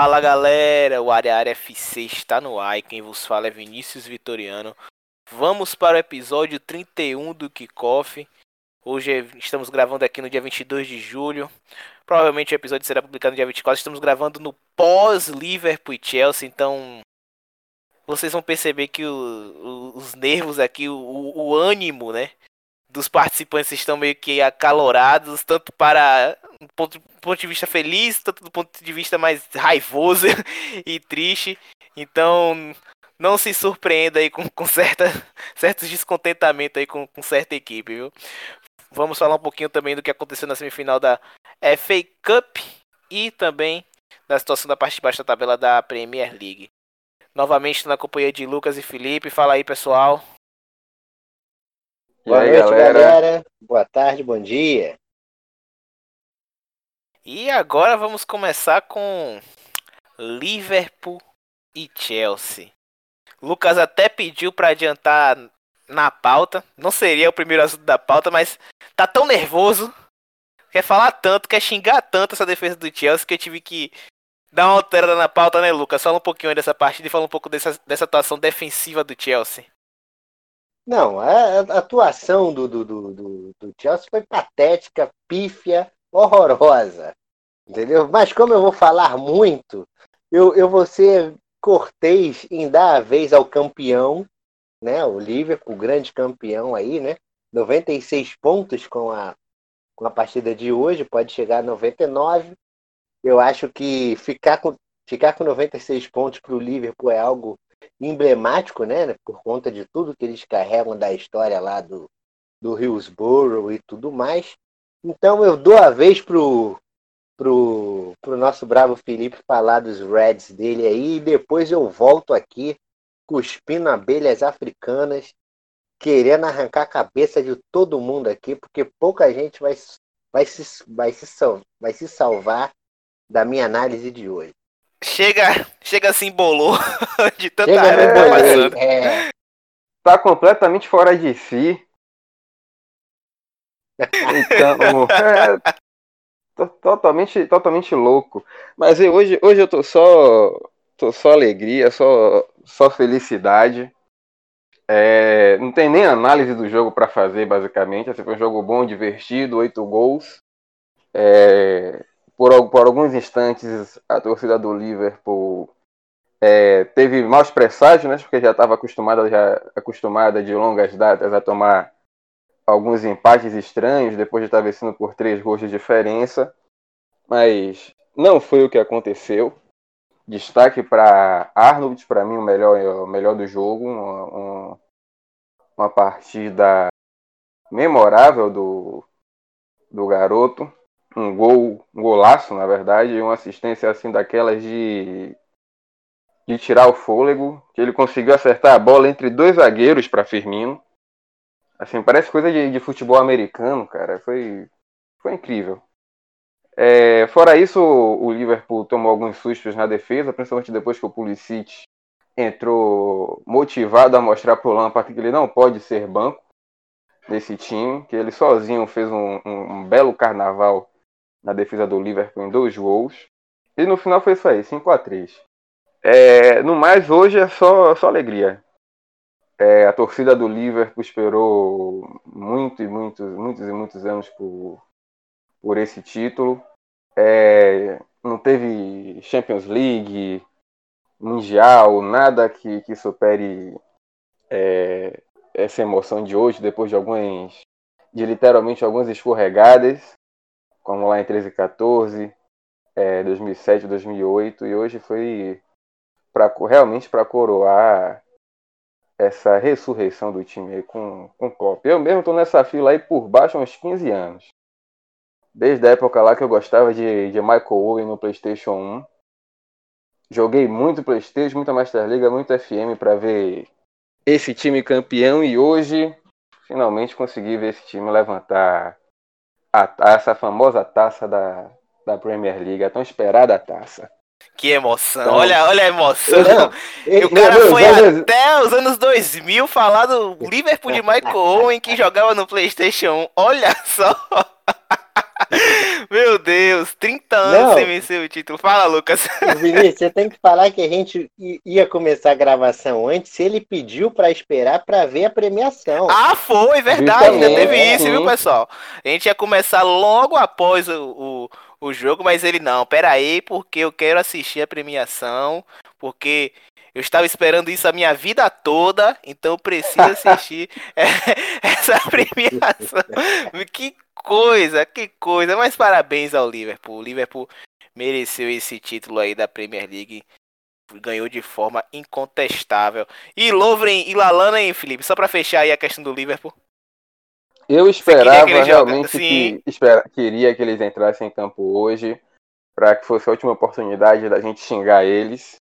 Fala galera, o Área Área FC está no ar e quem vos fala é Vinícius Vitoriano. Vamos para o episódio 31 do Kickoff. Hoje é- estamos gravando aqui no dia 22 de julho. Provavelmente o episódio será publicado no dia 24. Estamos gravando no pós-Liverpool e Chelsea, então vocês vão perceber que o- o- os nervos aqui, o, o ânimo, né, dos participantes estão meio que acalorados, tanto para um ponto, ponto de vista feliz, tanto do ponto de vista mais raivoso e triste. Então, não se surpreenda aí com, com certa, certos descontentamentos aí com, com certa equipe, viu? Vamos falar um pouquinho também do que aconteceu na semifinal da FA Cup e também da situação da parte de baixo da tabela da Premier League. Novamente na companhia de Lucas e Felipe. Fala aí, pessoal. Boa aí, noite, galera? galera. Boa tarde, bom dia. E agora vamos começar com Liverpool e Chelsea. Lucas até pediu para adiantar na pauta. Não seria o primeiro assunto da pauta, mas tá tão nervoso. Quer falar tanto, quer xingar tanto essa defesa do Chelsea que eu tive que dar uma alterada na pauta, né, Lucas? Fala um pouquinho aí dessa partida e fala um pouco dessa, dessa atuação defensiva do Chelsea. Não, a, a atuação do, do, do, do, Chelsea foi patética, pífia, horrorosa. Entendeu? Mas como eu vou falar muito, eu, eu vou ser cortês em dar a vez ao campeão, né? O Liverpool, o grande campeão aí, né? 96 pontos com a, com a partida de hoje, pode chegar a 99. Eu acho que ficar com, ficar com 96 pontos para o Liverpool é algo emblemático, né? Por conta de tudo que eles carregam da história lá do, do Hillsborough e tudo mais. Então eu dou a vez pro, pro, pro nosso bravo Felipe falar dos Reds dele aí e depois eu volto aqui cuspindo abelhas africanas, querendo arrancar a cabeça de todo mundo aqui, porque pouca gente vai, vai, se, vai, se, vai se salvar da minha análise de hoje. Chega, chega se embolou de tanta Chega, raiva que tá passando. É, Tá completamente fora de si. Então, é, tô totalmente, totalmente louco. Mas eu- hoje, hoje eu tô só, tô só alegria, só, só felicidade. É, não tem nem análise do jogo pra fazer, basicamente. Assim, foi um jogo bom, divertido, oito gols. É, por, por alguns instantes, a torcida do Liverpool é, teve maus presságios, né? Porque já estava acostumada, já acostumada de longas datas a tomar alguns empates estranhos, depois de estar vencendo por três gols de diferença. Mas não foi o que aconteceu. Destaque para Arnold, para mim o melhor, o melhor do jogo, uma, um- uma partida memorável do, do garoto, um gol, um golaço na verdade, uma assistência assim daquelas de de tirar o fôlego, que ele conseguiu acertar a bola entre dois zagueiros para Firmino. Assim, parece coisa de, de futebol americano, cara. Foi, foi incrível. É, fora isso, o Liverpool tomou alguns sustos na defesa, principalmente depois que o Pulisic entrou motivado a mostrar pro Lampard que ele não pode ser banco desse time, que ele sozinho fez um, um- um belo carnaval na defesa do Liverpool em dois gols. E no final foi isso aí, 5 a 3 é, no mais, hoje é só, só alegria. É, a torcida do Liverpool esperou muito e muitos, muitos e muitos anos por, por esse título. É, não teve Champions League, Mundial, nada que, que supere é, essa emoção de hoje, depois de algumas, de literalmente algumas escorregadas, como lá em 13 e 14, é, 2007, 2008, e hoje foi pra, realmente para coroar essa ressurreição do time com, com o Klopp. Eu mesmo tô nessa fila aí por baixo há uns 15 anos. Desde a época lá que eu gostava de, de Michael Owen no PlayStation 1. Joguei muito PlayStation, muita Master League, muito FM para ver esse time campeão e hoje finalmente consegui ver esse time levantar a taça, a famosa taça da, da Premier League, a tão esperada taça. Que emoção. Então- olha, olha a emoção. Não, E o cara não, foi até os anos 2000 falar do Liverpool de Michael Owen que jogava no PlayStation 1. Olha só. Meu Deus, 30 anos Não. sem vencer o título. Fala, Lucas. Vinícius, você tem que falar que a gente ia começar a gravação antes ele pediu pra esperar pra ver a premiação. Ah, foi, verdade. Ainda teve isso, sim. viu, pessoal? A gente ia começar logo após o, o, o jogo, mas ele não. Pera aí, porque eu quero assistir a premiação. Porque eu estava esperando isso a minha vida toda, então eu preciso assistir essa premiação. Que coisa, que coisa. Mas parabéns ao Liverpool. O Liverpool mereceu esse título aí da Premier League. Ganhou de forma incontestável. E Lovren e Lalana, hein, Felipe? Só pra fechar aí a questão do Liverpool. Eu esperava que realmente que espera, queria que eles entrassem em campo hoje, para que fosse a última oportunidade da gente xingar eles,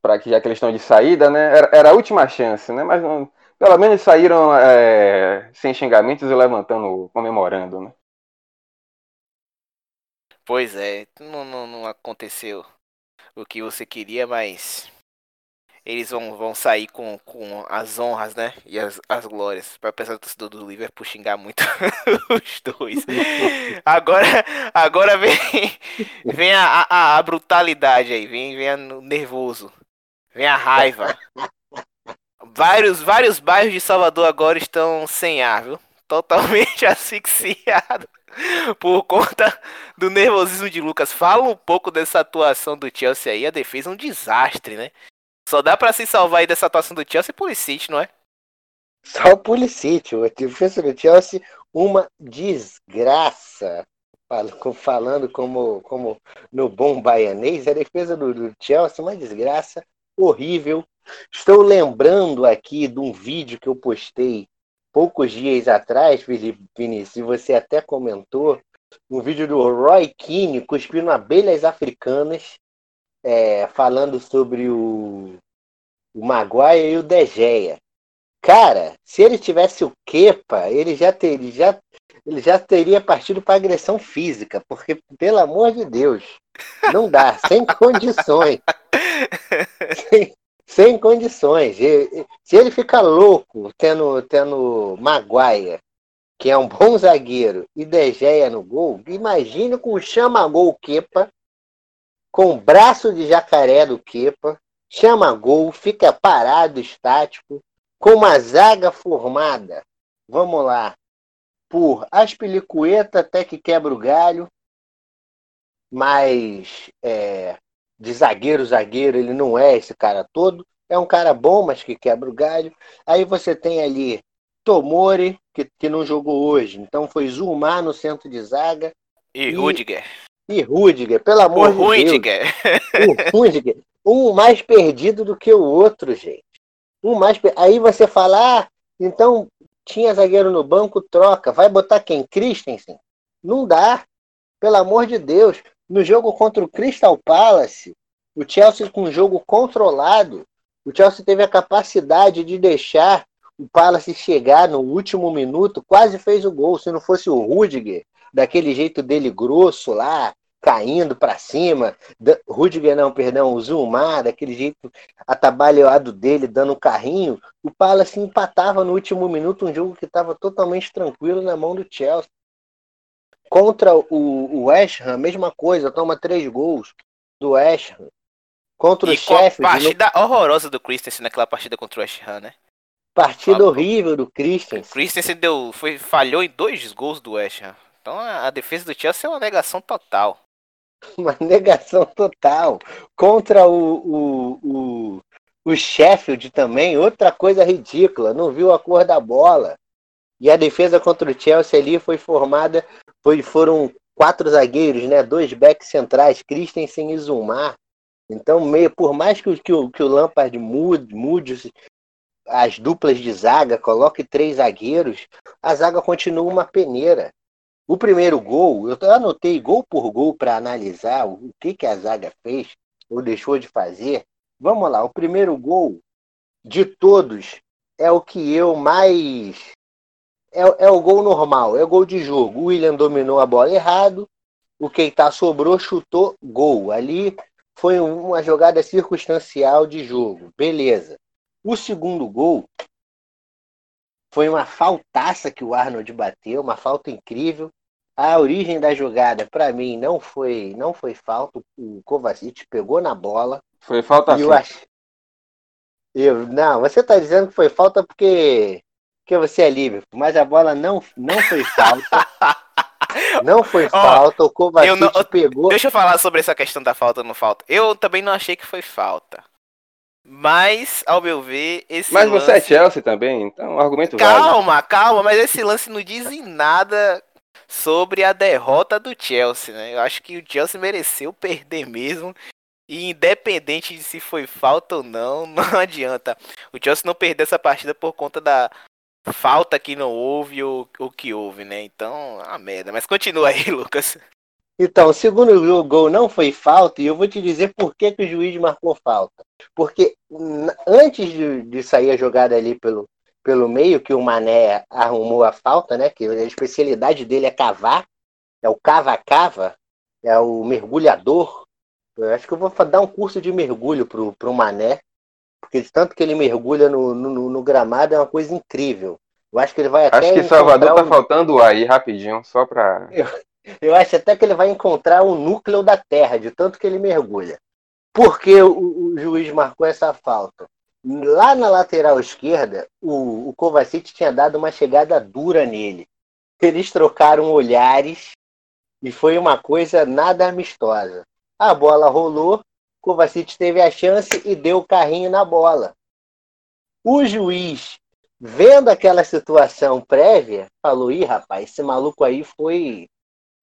para que já que eles estão de saída, né? Era, era a última chance, né? Mas não- pelo menos saíram é, sem xingamentos e levantando, comemorando, né? Pois é, não, não, não aconteceu o que você queria, mas eles vão, vão sair com, com as honras, né? E as, as glórias. Pra pesar do torcedor do Liverpool xingar muito os dois. Agora, agora vem, vem a, a, a brutalidade aí, vem, vem o nervoso, vem a raiva. Vários, vários bairros de Salvador agora estão sem ar, viu? Totalmente asfixiados por conta do nervosismo de Lucas. Fala um pouco dessa atuação do Chelsea aí. A defesa é um desastre, né? Só dá pra se salvar aí dessa atuação do Chelsea e Pulisic, não é? Só o Pulisic, o defesa do Chelsea, uma desgraça. Fal- Falando como, como no bom baianês, a defesa do, do Chelsea, uma desgraça horrível. Estou lembrando aqui de um vídeo que eu postei poucos dias atrás, Felipe Vinícius, e você até comentou, um vídeo do Roy Keane cuspindo abelhas africanas, é, falando sobre o, o Maguire e o De Gea. Cara, se ele tivesse o Kepa, ele já teria, já, ele já teria partido para agressão física, porque, pelo amor de Deus, não dá, sem condições. sem, sem condições. E- Se ele fica louco tendo, tendo Maguire, que é um bom zagueiro, e De Gea no gol, imagine com o chama-gol Kepa, com o braço de jacaré do Kepa, chama gol, fica parado, estático, com uma zaga formada, vamos lá, por Aspilicueta até que quebra o galho, mas é, de zagueiro, zagueiro, ele não é esse cara todo, é um cara bom, mas que quebra o galho. Aí você tem ali Tomori, que, que não jogou hoje, então foi Zumar no centro de zaga, E E- Rudiger. e Rudiger, pelo O amor de Deus. Rudiger. O Rudiger, um mais perdido do que o outro, gente. Um mais per- Aí você fala, ah, então tinha zagueiro no banco, troca. Vai botar quem? Christensen? Não dá. Pelo amor de Deus. No jogo contra o Crystal Palace, o Chelsea com um jogo controlado, o Chelsea teve a capacidade de deixar o Palace chegar no último minuto, quase fez o gol. Se não fosse o Rudiger, daquele jeito dele grosso lá, caindo para cima, da- Rudiger não, perdão, o Zumar, daquele jeito atabalhoado dele, dando um carrinho, o Palace empatava no último minuto um jogo que estava totalmente tranquilo na mão do Chelsea. Contra o, o West Ham, mesma coisa, toma três gols do West Ham. Contra o E a Sheffield, no- partida horrorosa do Christensen naquela partida contra o West Ham, né? partida Falou. horrível do O Christensen. Christensen deu, foi, falhou em dois gols do West Ham. Então a, a defesa do Chelsea é uma negação total. Uma negação total. Contra o, o, o, o Sheffield também, outra coisa ridícula, não viu a cor da bola. E a defesa contra o Chelsea ali foi formada, foi, foram quatro zagueiros, né? Dois backs centrais, Christensen e Zumar. Então, meio, por mais que, que, o, que o Lampard mude, mude as duplas de zaga, coloque três zagueiros, a zaga continua uma peneira. O primeiro gol, eu anotei gol por gol para analisar o que, que a zaga fez ou deixou de fazer. Vamos lá, o primeiro gol de todos é o que eu mais. É, é o gol normal, é o gol de jogo. O William dominou a bola errado, o Keita sobrou, chutou, gol. Ali foi uma jogada circunstancial de jogo, beleza. O segundo gol foi uma faltaça que o Arnold bateu, uma falta incrível. a origem da jogada, para mim, não foi não foi falta. O Kovacic pegou na bola. Foi falta eu acho. Eu, não, você tá dizendo que foi falta porque, porque você é livre, mas a bola não, não foi falta. Não foi falta, oh, o Kovacic não, pegou. Deixa eu falar sobre essa questão da falta ou não falta. Eu também não achei que foi falta. Mas, ao meu ver, esse Mas você é lance... Chelsea também, então argumento Calma, vale. calma, mas esse lance não diz em nada sobre a derrota do Chelsea, né? Eu acho que o Chelsea mereceu perder mesmo. E independente de se foi falta ou não, não adianta. O Chelsea não perdeu essa partida por conta da falta que não houve ou o que houve, né? Então, a merda. Mas continua aí, Lucas. Então, o segundo gol não foi falta, e eu vou te dizer por que, que o juiz marcou falta. Porque antes de, de sair a jogada ali pelo, pelo meio, que o Mané arrumou a falta, né? Que a especialidade dele é cavar, é o cava-cava, é o mergulhador. Eu acho que eu vou dar um curso de mergulho pro, pro Mané, porque tanto que ele mergulha no, no, no gramado é uma coisa incrível. Eu acho que ele vai até. Acho que Salvador tá um... faltando aí rapidinho, só pra. Eu, eu acho até que ele vai encontrar o núcleo da Terra, de tanto que ele mergulha. Por que o, o juiz marcou essa falta? Lá na lateral esquerda, o, o Kovacic tinha dado uma chegada dura nele. Eles trocaram olhares e foi uma coisa nada amistosa. A bola rolou, Kovacic teve a chance e deu o carrinho na bola. O juiz, vendo aquela situação prévia, falou: ih, rapaz, esse maluco aí foi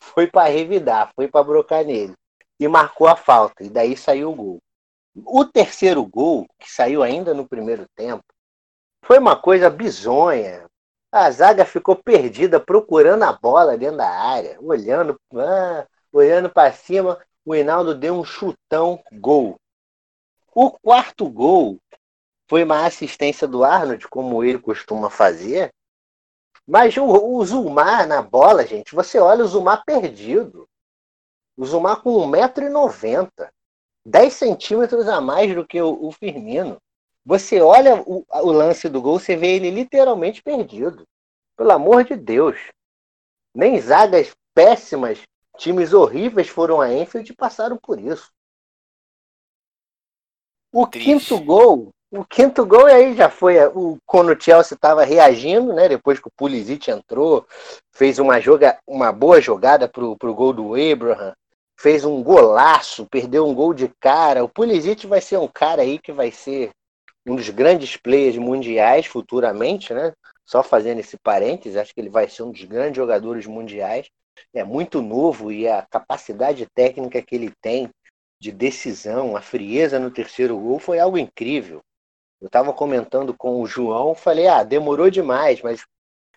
foi para revidar, foi para brocar nele. E marcou a falta. E daí saiu o gol. O terceiro gol, que saiu ainda no primeiro tempo, foi uma coisa bizonha. A zaga ficou perdida procurando a bola dentro da área, olhando, ah, olhando para cima. O Hinaldo deu um chutão, gol. O quarto gol foi uma assistência do Arnold, como ele costuma fazer, mas o, o Zumar na bola, gente, você olha o Zumar perdido. O Zumar com 1,90m. 10 centímetros a mais do que o, o Firmino. Você olha o, o, lance do gol, você vê ele literalmente perdido. Pelo amor de Deus. Nem zagas péssimas, times horríveis foram a Enfield e passaram por isso. O Triste. quinto gol o quinto gol aí já foi o, quando o Chelsea estava reagindo, né? Depois que o Pulisic entrou, fez uma, joga, uma boa jogada pro, pro gol do Abraham, fez um golaço, perdeu um gol de cara. O Pulisic vai ser um cara aí que vai ser um dos grandes players mundiais futuramente, né? Só fazendo esse parênteses, acho que ele vai ser um dos grandes jogadores mundiais. É muito novo e a capacidade técnica que ele tem de decisão, a frieza no terceiro gol foi algo incrível. Eu estava comentando com o João, falei, ah, demorou demais, mas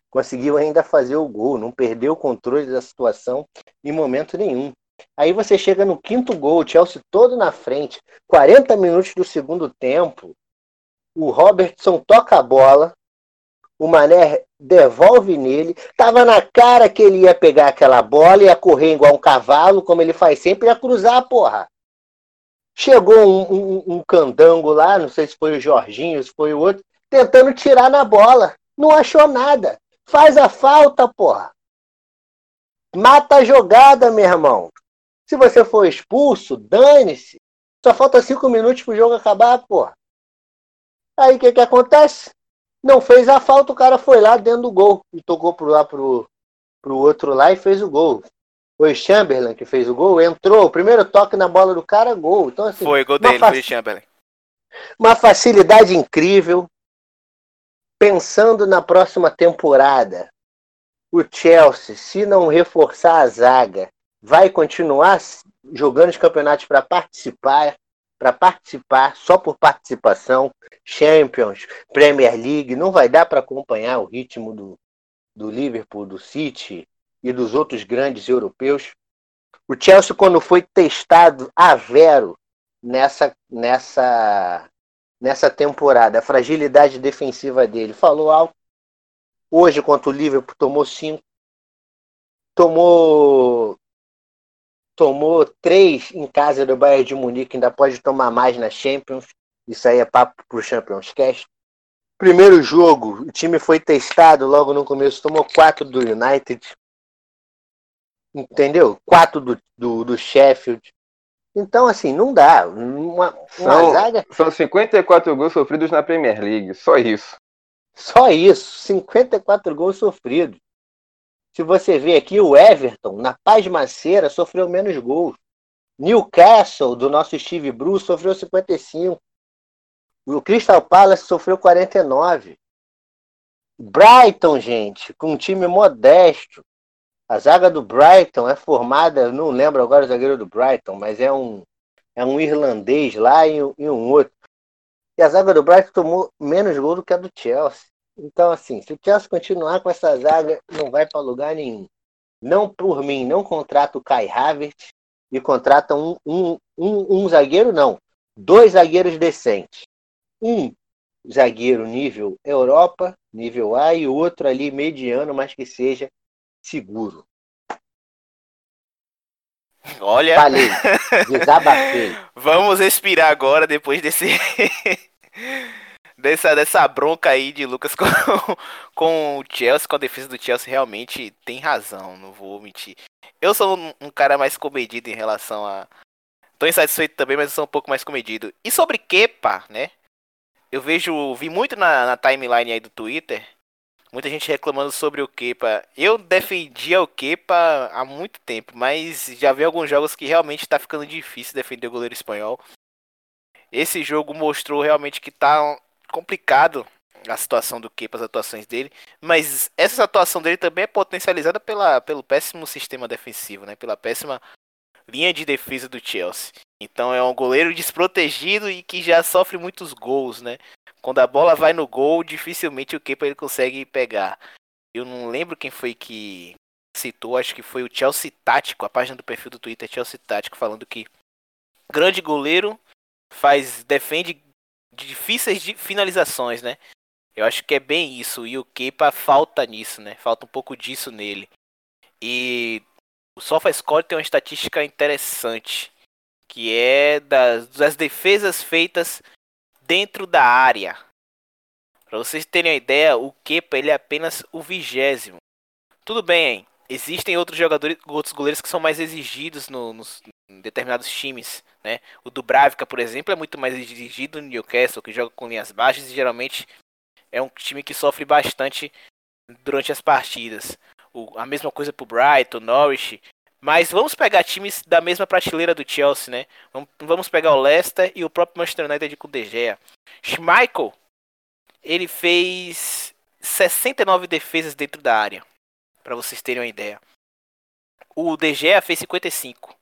conseguiu ainda fazer o gol, não perdeu o controle da situação em momento nenhum. Aí você chega no quinto gol, o Chelsea todo na frente, 40 minutos do segundo tempo, o Robertson toca a bola, o Mané devolve nele, tava na cara que ele ia pegar aquela bola, ia correr igual um cavalo, como ele faz sempre, ia cruzar a porra. Chegou um, um, um, candango lá, não sei se foi o Jorginho, se foi o outro, tentando tirar na bola. Não achou nada. Faz a falta, porra. Mata a jogada, meu irmão. Se você for expulso, dane-se. Só falta cinco minutos pro jogo acabar, porra. Aí o que que acontece? Não fez a falta, o cara foi lá dentro do gol e tocou pro lá pro, pro outro lá e fez o gol. Foi Chamberlain que fez o gol, entrou, o primeiro toque na bola do cara, gol. Então, assim, foi gol dele, foi Chamberlain. Uma facilidade incrível. Pensando na próxima temporada, o Chelsea, se não reforçar a zaga, vai continuar jogando os campeonatos para participar, para participar só por participação, Champions, Premier League, não vai dar para acompanhar o ritmo do, do Liverpool, do City, e dos outros grandes europeus. O Chelsea, quando foi testado a vero nessa, nessa, nessa temporada, a fragilidade defensiva dele falou alto. Hoje, contra o Liverpool, tomou cinco. Tomou tomou três em casa do Bayern de Munique, ainda pode tomar mais na Champions. Isso aí é papo pro Champions Cast. Primeiro jogo, o time foi testado logo no começo, tomou quatro do United. entendeu? Quatro do, do, do Sheffield. Então, assim, não dá. Uma, uma São, zaga, são 54 gols sofridos na Premier League, só isso. só isso, 54 gols sofridos. Se você vê aqui, o Everton, na pasmaceira, sofreu menos gols. Newcastle, do nosso Steve Bruce, sofreu 55. O Crystal Palace sofreu 49. Brighton, gente, com um time modesto. A zaga do Brighton é formada, não lembro agora o zagueiro do Brighton, mas é um, é um irlandês lá e, e um outro. E a zaga do Brighton tomou menos gol do que a do Chelsea. Então, assim, se o Chelsea continuar com essa zaga, não vai para lugar nenhum. Não por mim, não contrata o Kai Havertz e contrata um, um, um, um zagueiro, não. Dois zagueiros decentes. Um zagueiro nível Europa, nível A, e outro ali mediano, mas que seja seguro. Olha, Falei, desabafei. vamos respirar agora depois desse. dessa, dessa bronca aí de Lucas com, com o Chelsea, com a defesa do Chelsea, realmente tem razão, não vou mentir. Eu sou um, um cara mais comedido em relação a. Tô insatisfeito também, mas eu sou um pouco mais comedido. E sobre Kepa, né? Eu vejo, vi muito na, na timeline aí do Twitter, muita gente reclamando sobre o Kepa. Eu defendia o Kepa há muito tempo, mas já vi alguns jogos que realmente tá ficando difícil defender o goleiro espanhol. Esse jogo mostrou realmente que tá complicado a situação do Kepa, as atuações dele, mas essa atuação dele também é potencializada pela, pelo péssimo sistema defensivo, né? Pela péssima linha de defesa do Chelsea. Então é um goleiro desprotegido e que já sofre muitos gols, né? Quando a bola vai no gol, dificilmente o Kepa ele consegue pegar. Eu não lembro quem foi que citou, acho que foi o Chelsea Tático, a página do perfil do Twitter Chelsea Tático, falando que grande goleiro faz defende difíceis de finalizações, né? Eu acho que é bem isso e o Kepa falta nisso, né? Falta um pouco disso nele. E o SofaScore tem uma estatística interessante, que é das, das defesas feitas dentro da área. Para vocês terem uma ideia, o Kepa ele é apenas o vigésimo. Tudo bem, existem outros jogadores, outros goleiros que são mais exigidos no, nos em determinados times, né? O Dubravka, por exemplo, é muito mais exigido no Newcastle, que joga com linhas baixas e geralmente é um time que sofre bastante durante as partidas. O, a mesma coisa pro Brighton, Norwich. Mas vamos pegar times da mesma prateleira do Chelsea, né? Vamos, vamos pegar o Leicester e o próprio Manchester United com o De Gea. Schmeichel, ele fez 69 defesas dentro da área, para vocês terem uma ideia. O De Gea fez 55.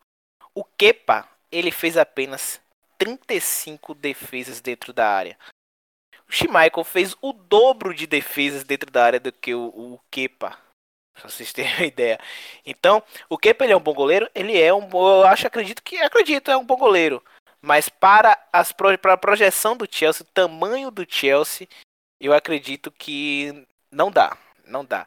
O Kepa, ele fez apenas 35 defesas dentro da área. O Schmeichel fez o dobro de defesas dentro da área do que o, o Kepa. Pra vocês terem uma ideia. Então, o Kepa ele é um bom goleiro? Ele é um. Eu acho, acredito que. Acredito, é um bom goleiro. Mas para, as, para a projeção do Chelsea, o tamanho do Chelsea, eu acredito que não dá. Não dá.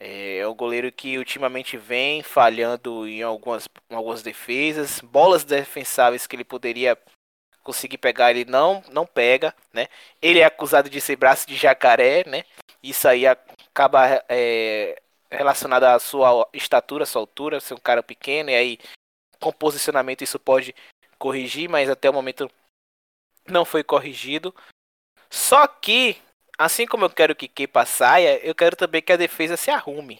É, é um goleiro que ultimamente vem falhando em algumas, em algumas defesas. Bolas defensáveis que ele poderia conseguir pegar, ele não, não pega. Né? Ele é acusado de ser braço de jacaré. Né? Isso aí acaba é, relacionado à sua estatura, sua altura, ser um cara pequeno, e aí com posicionamento isso pode corrigir, mas até o momento não foi corrigido. Só que, assim como eu quero que Kepa saia, eu quero também que a defesa se arrume.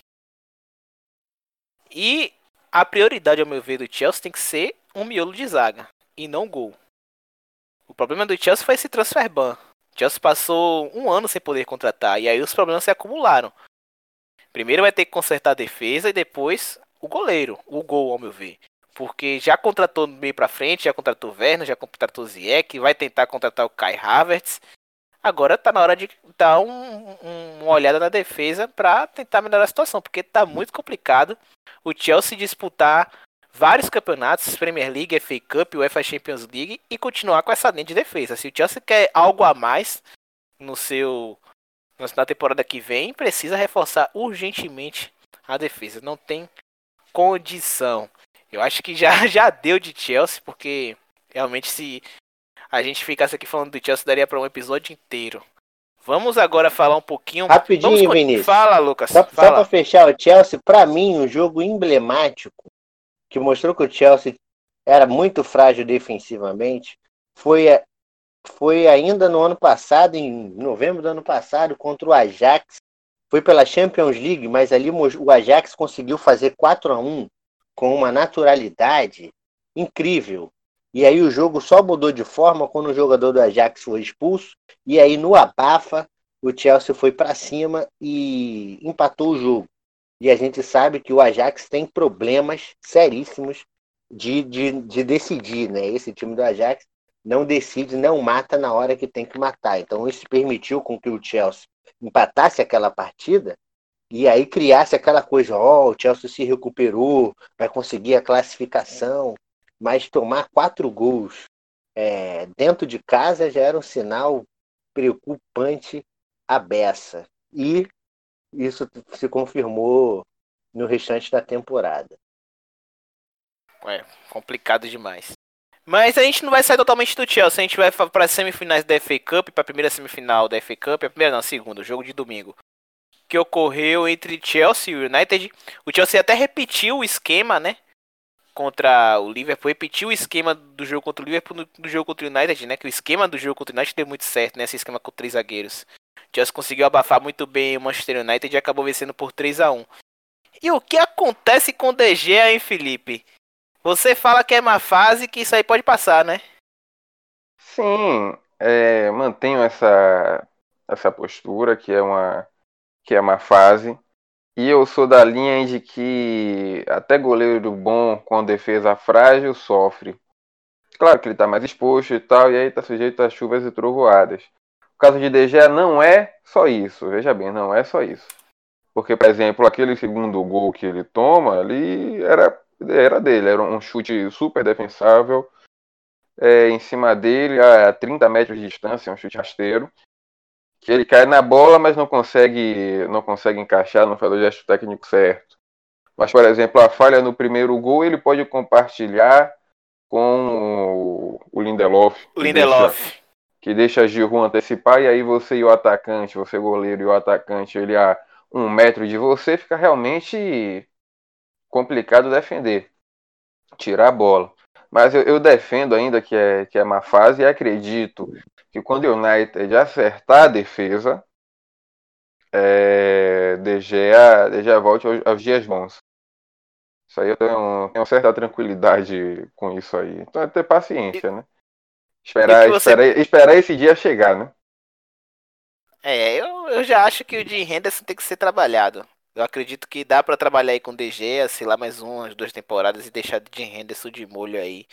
E a prioridade, ao meu ver, do Chelsea tem que ser um miolo de zaga e não gol. O problema do Chelsea foi esse transfer ban. O Chelsea passou um ano sem poder contratar e aí os problemas se acumularam. Primeiro vai ter que consertar a defesa e depois o goleiro, o gol, ao meu ver. Porque já contratou meio pra frente, já contratou Werner, já contratou Ziyech, vai tentar contratar o Kai Havertz. Agora tá na hora de dar um, um, uma olhada na defesa para tentar melhorar a situação, porque tá muito complicado o Chelsea disputar vários campeonatos, Premier League, FA Cup, UEFA Champions League e continuar com essa linha de defesa. Se o Chelsea quer algo a mais no seu na temporada que vem, precisa reforçar urgentemente a defesa. Não tem condição. Eu acho que já, já deu de Chelsea, porque realmente se a gente ficasse aqui falando do Chelsea daria para um episódio inteiro. Vamos agora falar um pouquinho. Rapidinho, Vamos... Vinícius. Fala, Lucas. Só, fala. só para fechar o Chelsea, para mim, um jogo emblemático que mostrou que o Chelsea era muito frágil defensivamente foi, foi ainda no ano passado, em novembro do ano passado, contra o Ajax. Foi pela Champions League, mas ali o Ajax conseguiu fazer 4 a 1 com uma naturalidade incrível. E aí o jogo só mudou de forma quando o jogador do Ajax foi expulso. E aí no abafa, o Chelsea foi para cima e empatou o jogo. E a gente sabe que o Ajax tem problemas seríssimos de, de, de decidir, né? Esse time do Ajax não decide, não mata na hora que tem que matar. Então isso permitiu com que o Chelsea empatasse aquela partida e aí criasse aquela coisa, ó, oh, o Chelsea se recuperou, vai conseguir a classificação, mas tomar quatro gols é, dentro de casa já era um sinal preocupante à beça. E isso se confirmou no restante da temporada. É, complicado demais. Mas a gente não vai sair totalmente do Chelsea, a gente vai para as semifinais da FA Cup, para a primeira semifinal da FA Cup, a primeira não, a segunda, o jogo de domingo, que ocorreu entre Chelsea e United. O Chelsea até repetiu o esquema, né? Contra o Liverpool, repetiu o esquema do jogo contra o Liverpool do jogo contra o United, né? Que o esquema do jogo contra o United deu muito certo, né? Esse esquema com três zagueiros. O Chelsea conseguiu abafar muito bem o Manchester United e acabou vencendo por 3 a 1 E o que acontece com o DG, hein, Felipe? Você fala que é uma fase que isso aí pode passar, né? Sim, é, mantenho essa, essa postura que é uma que é uma fase. E eu sou da linha de que até goleiro bom com defesa frágil sofre. Claro que ele está mais exposto e tal, e aí está sujeito a chuvas e trovoadas. O caso de De não é só isso, veja bem, não é só isso. Porque, por exemplo, aquele segundo gol que ele toma ali era, era dele, era um chute super defensável, é, em cima dele, a 30 metros de distância, um chute rasteiro. Que ele cai na bola, mas não consegue, não consegue encaixar, não faz o gesto técnico certo. Mas, por exemplo, a falha no primeiro gol ele pode compartilhar com o Lindelof. Lindelof que deixa Giroud antecipar, e aí você e o atacante, você goleiro e o atacante, ele a um metro de você, fica realmente complicado defender, tirar a bola. Mas eu, eu, defendo ainda que é, que é uma fase e acredito que quando o United acertar a defesa, é, De Gea, De Gea volte aos, aos dias bons. Isso aí eu tenho, tenho certa tranquilidade com isso aí. Então é ter paciência, né? Esperar, você... esperar, esperar esse dia chegar, né? É, eu, eu já acho que o de Henderson tem que ser trabalhado. Eu acredito que dá para trabalhar aí com o DG, sei lá, mais umas duas temporadas e deixar de Henderson de molho aí.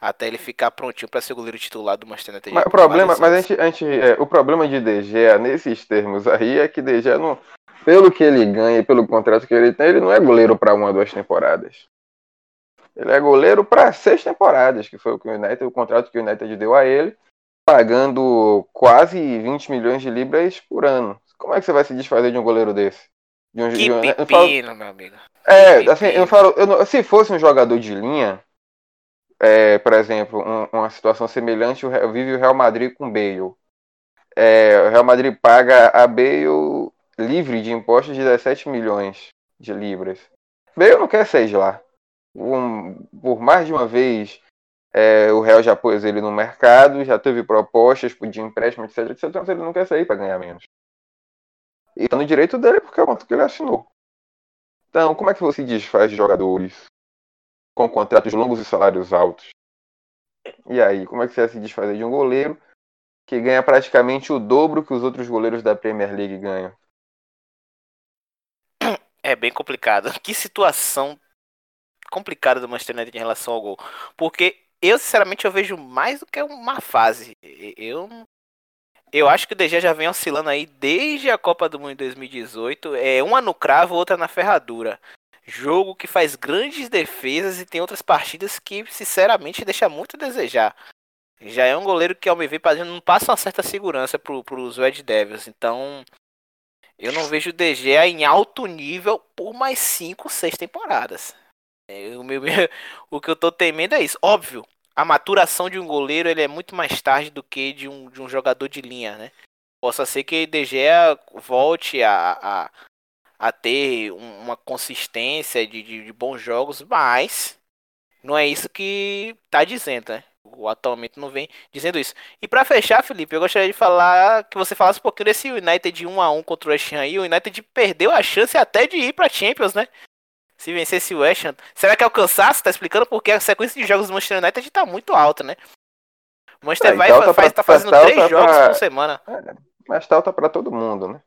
Até ele ficar prontinho para ser goleiro titular do Manchester United. Mas o problema, mas a gente, a gente é, o problema de DG nesses termos aí é que DG não, pelo que ele ganha e pelo contrato que ele tem, ele não é goleiro para uma ou duas temporadas. Ele é goleiro para seis temporadas, que foi o que o United, o contrato que o United deu a ele, pagando quase 20 milhões de libras por ano. Como é que você vai se desfazer de um goleiro desse? De um, que de um, pepino, falo, meu amigo. É, que assim, pepino. eu falo, eu, se fosse um jogador de linha, é, por exemplo, um, uma situação semelhante, vive o Real Madrid com Bale. É, o Real Madrid paga a Bale livre de impostos de 17 milhões de libras. Bale não quer sair de lá um, por mais de uma vez é, o Real já pôs ele no mercado, já teve propostas de empréstimo, etc, etc, mas ele não quer sair para ganhar menos. E tá no direito dele porque é o quanto que ele assinou. Então, como é que você desfaz de jogadores com contratos longos e salários altos? E aí, como é que você vai se desfazer de um goleiro que ganha praticamente o dobro que os outros goleiros da Premier League ganham? É bem complicado. Que situação complicada do Manchester United em relação ao gol. Porque eu, sinceramente, eu vejo mais do que uma fase. Eu eu acho que o DG já vem oscilando aí desde a Copa do Mundo de 2018. É uma no cravo, outra na ferradura. Jogo que faz grandes defesas e tem outras partidas que, sinceramente, deixa muito a desejar. Já é um goleiro que, ao me ver, não passa uma certa segurança para os Red Devils. Então, eu não vejo o DG em alto nível por mais 5, 6 temporadas. É, o, meu, o que eu tô temendo é isso. Óbvio, a maturação de um goleiro ele é muito mais tarde do que de um, de um jogador de linha, né? possa ser que Gea volte a, a, a ter uma consistência de, de, de, bons jogos, mas não é isso que tá dizendo, né? O atualmente não vem dizendo isso. E para fechar, Felipe, eu gostaria de falar que você falasse um pouquinho desse United 1 a 1 contra o West Ham aí. O United perdeu a chance até de ir para Champions, né? Se vencesse o West Ham. Será que é o cansaço? Tá explicando porque a sequência de jogos do Manchester United tá muito alta, né? O Manchester é, vai, tá faz, tá fazendo tá três jogos pra... por semana. É, mas tá alta para todo mundo, né?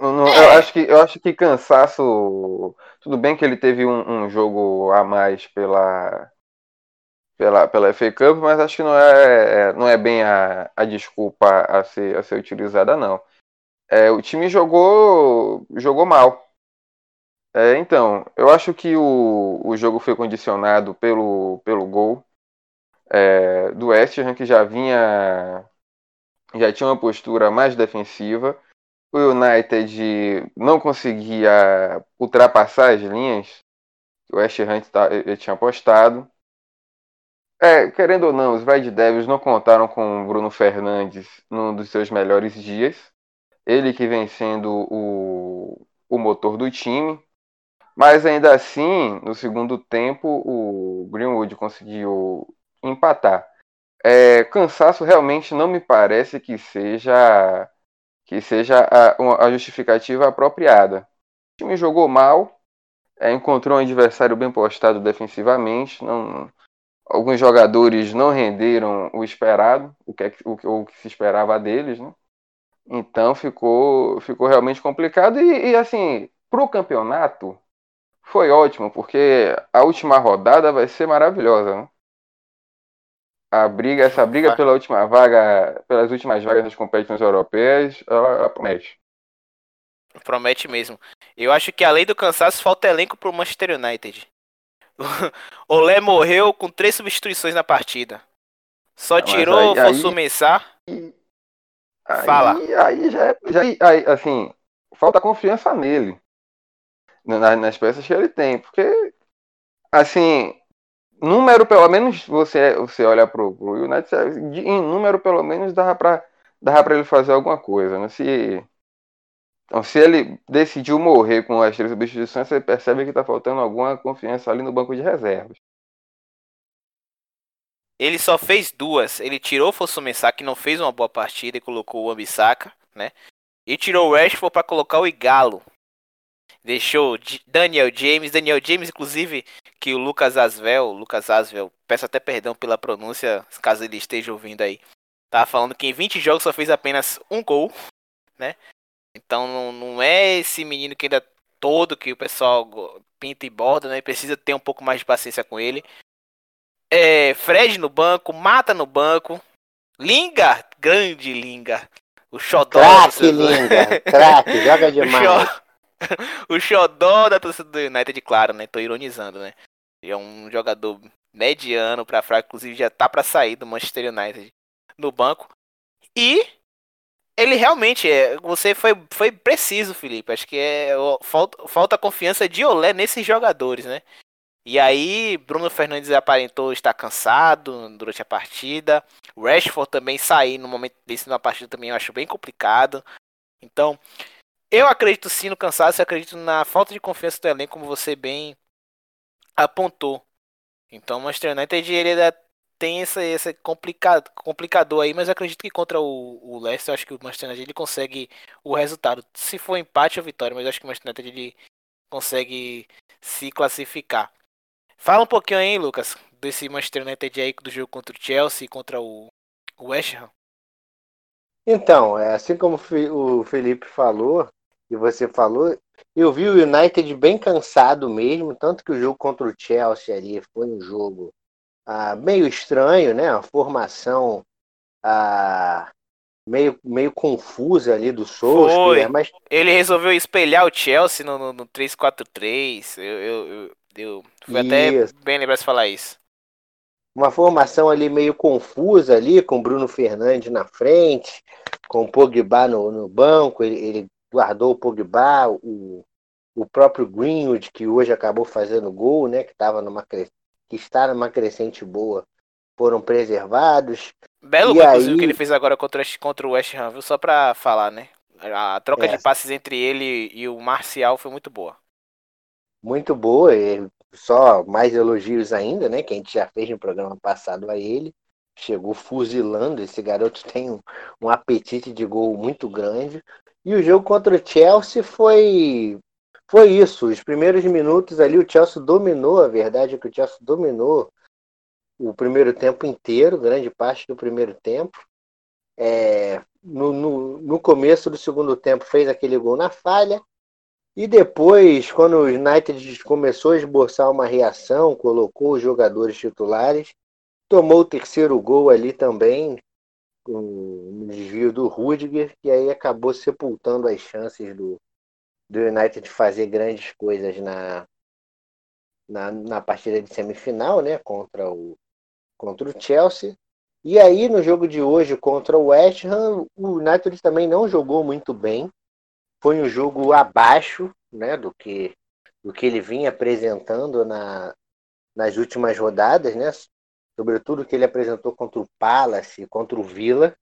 Não, é. eu, acho que, eu acho que cansaço. Tudo bem que ele teve um, um jogo a mais pela, pela, pela FA Cup, mas acho que não é, é, não é bem a, a desculpa a ser, a ser utilizada, não. É, o time jogou, jogou mal. É, então, eu acho que o, o jogo foi condicionado pelo, pelo gol é, do West Ham, que já vinha. já tinha uma postura mais defensiva. O United não conseguia ultrapassar as linhas que o West Ham tá, tinha apostado. É, querendo ou não, os Red Devils não contaram com o Bruno Fernandes num dos seus melhores dias. Ele que vem sendo o, o motor do time. Mas ainda assim, no segundo tempo, o Greenwood conseguiu empatar. É, cansaço realmente não me parece que seja que seja a, a justificativa apropriada. O time jogou mal, é, encontrou um adversário bem postado defensivamente, não, alguns jogadores não renderam o esperado, o que, é, o, o que se esperava deles, né? Então ficou, ficou realmente complicado e, e assim, para o campeonato, foi ótimo, porque a última rodada vai ser maravilhosa, né? A briga, essa briga pela última vaga, pelas últimas vagas das competições europeias, ela, ela promete. Promete mesmo. Eu acho que além do cansaço, falta elenco pro Manchester United. O Lé morreu com três substituições na partida. Só tirou o Fosu Mensah. Fala. Aí já, é, já aí, assim, falta confiança nele nas, nas peças que ele tem. Porque, assim, número, pelo menos, você, você olha pro, pro United, em número, pelo menos, dava pra, dava pra ele fazer alguma coisa, né? Se, então, se ele decidiu morrer com as três substituições, você percebe que tá faltando alguma confiança ali no banco de reservas. Ele só fez duas. Ele tirou o Fossumensá, que não fez uma boa partida, e colocou o Ambissaca, né? E tirou o Rashford para colocar o Igalo, Deixou Daniel James. Daniel James, inclusive, que o Lucas Asvel, Lucas Asvel, peço até perdão pela pronúncia, caso ele esteja ouvindo aí. Tá falando que em 20 jogos só fez apenas um gol, né? Então não, não é esse menino que ainda todo que o pessoal pinta e borda, né? Precisa ter um pouco mais de paciência com ele. É, Fred no banco, Mata no banco. Linga, grande Linga. O Xodó. Craque, Linga. Craque, joga demais. o xodó da torcida do United, claro, né? Tô ironizando, né? É um jogador mediano pra fraco, inclusive já tá pra sair do Manchester United no banco. E ele realmente é. Você foi, foi preciso, Felipe. Acho que é. Falta, falta confiança de Olé nesses jogadores, né? E aí, Bruno Fernandes aparentou estar cansado durante a partida. Rashford também sair no momento desse na partida também eu acho bem complicado. Então, eu acredito sim no cansaço, eu acredito na falta de confiança do elenco, como você bem apontou. Então o Manchester United ele ainda tem esse, esse complicado, complicador aí, mas acredito que contra o, o Leicester, eu acho que o Manchester United ele consegue o resultado. Se for empate ou vitória, mas eu acho que o Manchester United ele consegue se classificar. Fala um pouquinho aí, Lucas, desse Manchester United aí do jogo contra o Chelsea, contra o, o West Ham. Então, é assim como o Felipe falou, e você falou, eu vi o United bem cansado mesmo, tanto que o jogo contra o Chelsea ali foi um jogo ah, meio estranho, né? A formação ah, meio, meio confusa ali do Solskjaer, mas ele resolveu espelhar o Chelsea no, no, no 3-4-3. Eu, eu, eu, eu fui até bem lembrar de falar isso. Uma formação ali meio confusa ali, com Bruno Fernandes na frente, com o Pogba no, no banco, ele, ele guardou o Pogba, o, o próprio Greenwood, que hoje acabou fazendo gol, né? Que, tava numa, que está numa crescente boa, foram preservados. Belo gol, aí- que ele fez agora contra, o- contra o West Ham, viu? Só pra falar, né? A troca É. de passes entre ele e o Marcial foi muito boa. Muito boa, e só mais elogios ainda, né? Que a gente já fez no programa passado a ele. Chegou fuzilando, esse garoto tem um, um apetite de gol muito grande. E o jogo contra o Chelsea foi foi isso. Os primeiros minutos ali o Chelsea dominou, a verdade é que o Chelsea dominou o primeiro tempo inteiro, grande parte do primeiro tempo. É, no, no, no começo do segundo tempo fez aquele gol na falha. E depois, quando o United começou a esboçar uma reação, colocou os jogadores titulares, tomou o terceiro gol ali também, um desvio do Rudiger, e aí acabou sepultando as chances do, do United de fazer grandes coisas na, na, na partida de semifinal, né, contra o, contra o Chelsea. E aí, no jogo de hoje contra o West Ham, o United também não jogou muito bem. Foi um jogo abaixo né, do, que, do que ele vinha apresentando na, nas últimas rodadas, né? Sobretudo que ele apresentou contra o Palace contra o Villa.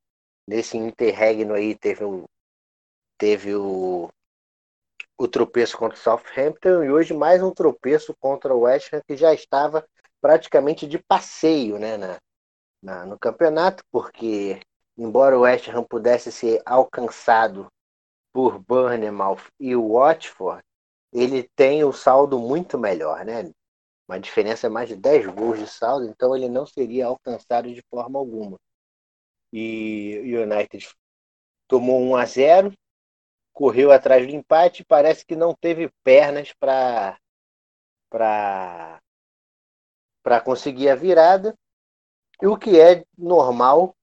Nesse interregno aí teve o, teve o, o tropeço contra o Southampton e hoje mais um tropeço contra o West Ham que já estava praticamente de passeio né, na, na, no campeonato, porque embora o West Ham pudesse ser alcançado por Bournemouth e o Watford, ele tem o saldo muito melhor, né? Uma diferença mais de 10 gols de saldo, então ele não seria alcançado de forma alguma. E o United tomou 1 a 0, correu atrás do empate, parece que não teve pernas para para para conseguir a virada, e o que é normal